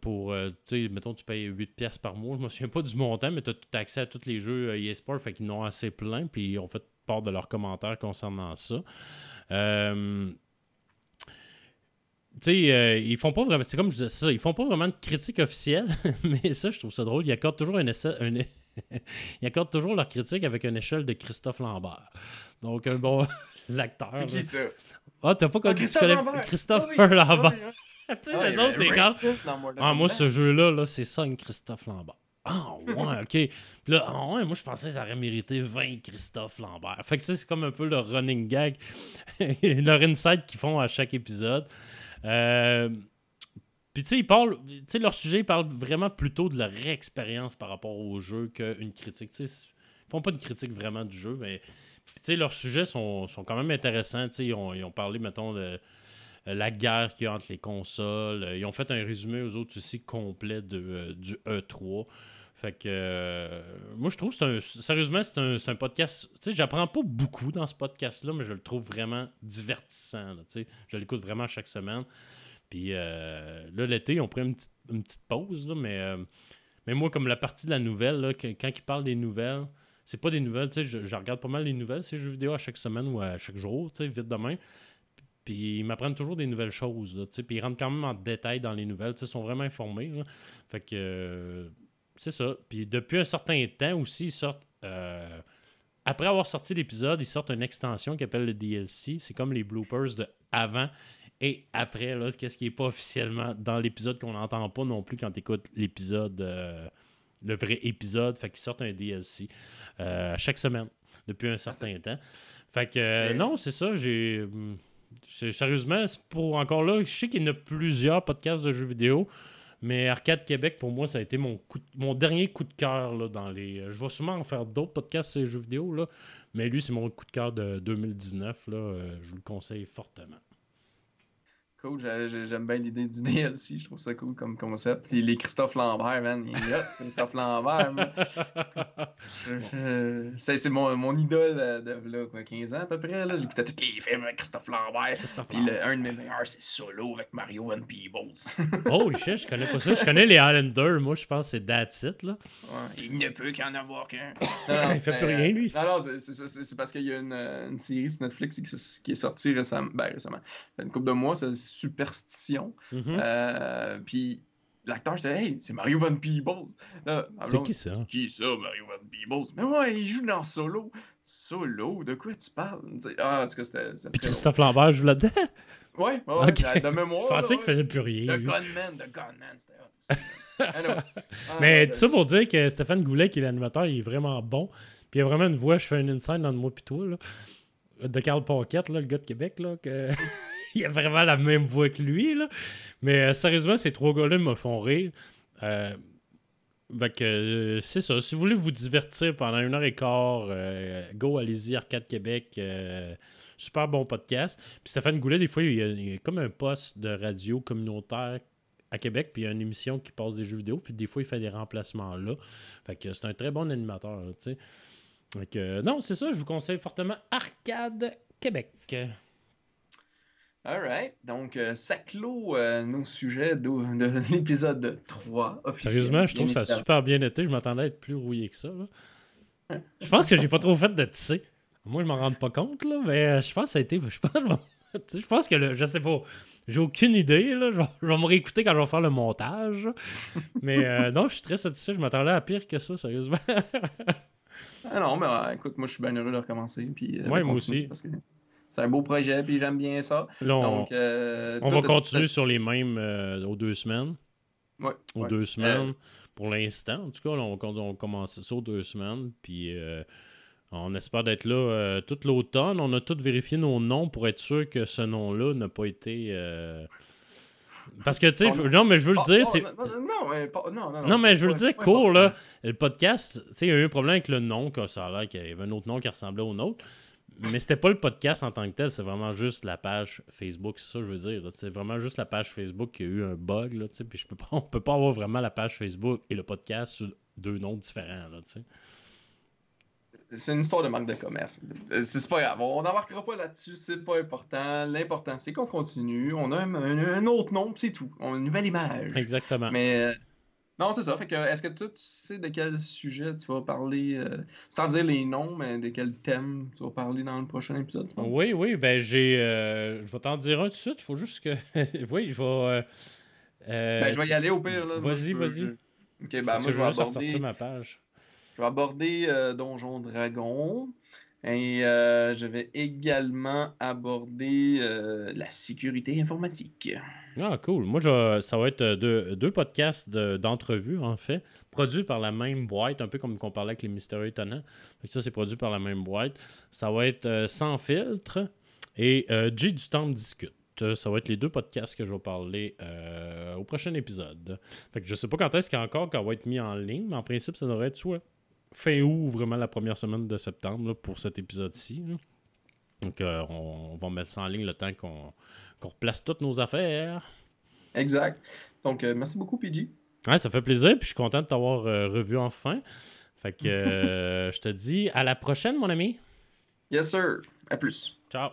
pour, euh, tu sais, mettons, tu payes 8 pièces par mois. Je me souviens pas du montant, mais tu as, accès à tous les jeux euh, EA Sport, fait qu'ils en ont assez plein, puis ils ont fait part de leurs commentaires concernant ça. Euh, tu sais, euh, ils font pas vraiment, c'est comme je disais ça, ils font pas vraiment de critique officielle, (laughs) mais ça, je trouve ça drôle. Ils accordent toujours un essai, un- (laughs) ils accordent toujours leur critique avec une échelle de Christophe Lambert. Donc, un bon, (laughs) l'acteur. C'est qui ça? Ah, t'as pas connu Christophe Lambert. Christophe oui, Lambert. oui, tu sais, c'est quand. Mortal Ah, moi, ce jeu-là, là, c'est ça, une Christophe Lambert. Ah, ouais, ok. Puis là, ah, ouais, moi, je pensais que ça aurait mérité 20 Christophe Lambert. Fait que ça, c'est comme un peu leur running gag, (laughs) leur insight qu'ils font à chaque épisode. Euh, Puis, tu sais, ils parlent, tu sais, leur sujet, ils parlent vraiment plutôt de leur expérience par rapport au jeu qu'une critique. Tu ils font pas une critique vraiment du jeu, mais. Tu sais, leurs sujets sont, sont quand même intéressants. Ils ont, ils ont parlé, mettons, de la guerre qu'il y a entre les consoles. Euh, Ils ont fait un résumé aux autres aussi complet de, euh, du E3. Fait que euh, moi je trouve c'est un sérieusement c'est un, c'est un podcast. Tu sais, j'apprends pas beaucoup dans ce podcast-là, mais je le trouve vraiment divertissant. là, je l'écoute vraiment chaque semaine. Puis euh, là, l'été, ont pris une petite, une petite pause, là, mais, euh, mais moi, comme la partie de la nouvelle, là, quand ils parlent des nouvelles, c'est pas des nouvelles, tu sais, je, regarde pas mal les nouvelles, ces jeux vidéo à chaque semaine ou à chaque jour, tu sais, vite demain. Puis ils m'apprennent toujours des nouvelles choses. Là, puis ils rentrent quand même en détail dans les nouvelles. Ils sont vraiment informés. là. Fait que euh, c'est ça. Puis depuis un certain temps aussi, ils sortent. euh, après avoir sorti l'épisode, ils sortent une extension qui s'appelle le DLC. C'est comme les bloopers de avant et après, qu'est-ce qui n'est pas officiellement dans l'épisode qu'on n'entend pas non plus quand tu écoutes l'épisode, euh, le vrai épisode. Fait qu'ils sortent un DLC chaque semaine depuis un certain temps. Fait que euh, non, c'est ça. J'ai. Sérieusement, pour encore là, je sais qu'il y en a plusieurs podcasts de jeux vidéo, mais Arcade Québec, pour moi, ça a été mon, dernier coup de cœur dans les. Je vais sûrement en faire d'autres podcasts sur les jeux vidéo, là, mais lui, c'est mon coup de cœur de 2019. Là, euh, je vous le conseille fortement. Cool, j'ai- j'ai- j'aime bien l'idée du (laughs) DLC, je trouve ça cool comme concept. Les, les Christophe Lambert, man, il (laughs) Christophe Lambert, (laughs) je- C'est mon, mon idole de là, quoi, 15 ans à peu près. là. J'écoutais tous les films avec Christophe Lambert. Christophe Puis le- un de mes meilleurs, c'est Solo avec Mario Van Peebles. Shit, je connais pas ça. Je connais les Highlanders. Moi, je pense que c'est That's It, là. Ouais, il ne peut qu'en avoir qu'un. Il fait plus rien, lui. Non, non, c'est- c'est c'est- c'est parce qu'il y a une, une série sur Netflix qui, est sortie récemment. Ben, récemment. Une couple de mois, c'est Superstition. Mhm. Euh, puis l'acteur, c'était Hey, c'est Mario Van Peebles. C'est qui ça? Qui ça, Mario Van Peebles? Mais ouais, il joue dans Solo. Solo, de quoi tu parles? Tu sais, Ah, en tout cas, c'était. c'était Puis très Christophe Lambert joue là-dedans? Ouais, ouais, de mémoire. Je pensais qu'il faisait plus rien. The. Gunman, The Gunman, c'était. Anyway. (laughs) Ah, Mais tout ça pour dire que Stéphane Goulet, qui est l'animateur, il est vraiment bon. Puis il a vraiment une voix, je fais une inside dans moi pis toi, là, de Carl Paquette, le gars de Québec, là, que... (laughs) (laughs) il a vraiment la même voix que lui, là. Mais euh, sérieusement, ces trois gars-là me font rire. Euh, euh, c'est ça. Si vous voulez vous divertir pendant une heure et quart, go, allez-y, Arcade Québec. super bon podcast. Puis Stéphane Goulet, des fois, il y, a, comme un poste de radio communautaire à Québec, puis il y a une émission qui passe des jeux vidéo, puis des fois, il fait des remplacements là. Fait que c'est un très bon animateur, tu sais. Fait que, non, c'est ça, je vous conseille fortement Arcade Québec. Alright, donc euh, ça clôt euh, nos sujets de, de (laughs) l'épisode 3 officiel. Sérieusement, je trouve ça évidemment. super bien été. Je m'attendais à être plus rouillé que ça. là. Je pense que j'ai pas trop fait de tisser. Moi, je m'en rends pas compte, là, mais euh, je pense que ça a été. (laughs) Je pense, je que le, je sais pas. J'ai aucune idée. Là. Je, vais, je vais me réécouter quand je vais faire le montage. Mais euh, non, je suis très satisfait. Je m'attendais à pire que ça, sérieusement. (laughs) Ah non, mais euh, écoute, moi je suis bien heureux de recommencer. Puis, euh, Ouais, moi aussi. Parce que c'est un beau projet, puis j'aime bien ça. Là, on, Donc, euh, on va continuer sur les mêmes euh, aux deux semaines. Ouais, aux ouais. deux semaines pour l'instant. En tout cas, là, on, on commence ça aux deux semaines. Puis euh, on espère d'être là euh, toute l'automne. On a tous vérifié nos noms pour être sûr que ce nom-là n'a pas été. euh, Parce que, tu sais, je- non. mais je veux le Ah, dire, ah, c'est. non, non, non, non, mais je veux le dire court, là. Le podcast, tu sais, il y a eu un problème avec le nom, que ça a l'air qu'il y avait un autre nom qui ressemblait au nôtre. Mais c'était pas le podcast en tant que tel, c'est vraiment juste la page Facebook, c'est ça que je veux dire. C'est vraiment juste la page Facebook qui a eu un bug, là, tu sais, puis je peux pas, on peut pas avoir vraiment la page Facebook et le podcast sur deux noms différents, là, tu sais. C'est une histoire de manque de commerce. Euh, C'est pas grave, on n'embarquera pas là-dessus, c'est pas important. L'important, c'est qu'on continue. On a un, un- un autre nom, c'est tout. On a une nouvelle image. Exactement. Mais euh, non, c'est ça. Fait que est-ce que toi, tu sais de quel sujet tu vas parler, euh, sans dire les noms, mais de quel thème tu vas parler dans le prochain épisode? tu? Oui, oui, ben j'ai. euh, je vais t'en dire un tout de suite, il faut juste que. (laughs) oui, je vais. euh, Ben, je vais y aller au pire. là. Vas-y, vas-y. je- Ok, ben moi je vais aborder. ma page. Je vais aborder Donjon Dragon. Et euh, je vais également aborder euh, la sécurité informatique. Ah, cool. Moi, ça va être euh, deux, deux podcasts de- d'entrevues, en fait, produits par la même boîte, un peu comme qu'on parlait avec les Mystérieux Étonnants. Ça, c'est produit par la même boîte. Ça va être euh, Sans filtre et J du temps discute. Ça va être les deux podcasts que je vais parler au prochain épisode. Fait que je sais pas quand est-ce qu'il y a encore qu'on va être mis en ligne, mais en principe, ça devrait être soit fin août vraiment la première semaine de septembre là, pour cet épisode-ci. Donc, euh, on, on va mettre ça en ligne le temps qu'on replace toutes nos affaires. Exact. Donc, euh, merci beaucoup, PG. Ouais, ça fait plaisir, puis je suis content de t'avoir euh, revu enfin. Fait que (laughs) je te dis à la prochaine, mon ami. Yes, sir. À plus. Ciao.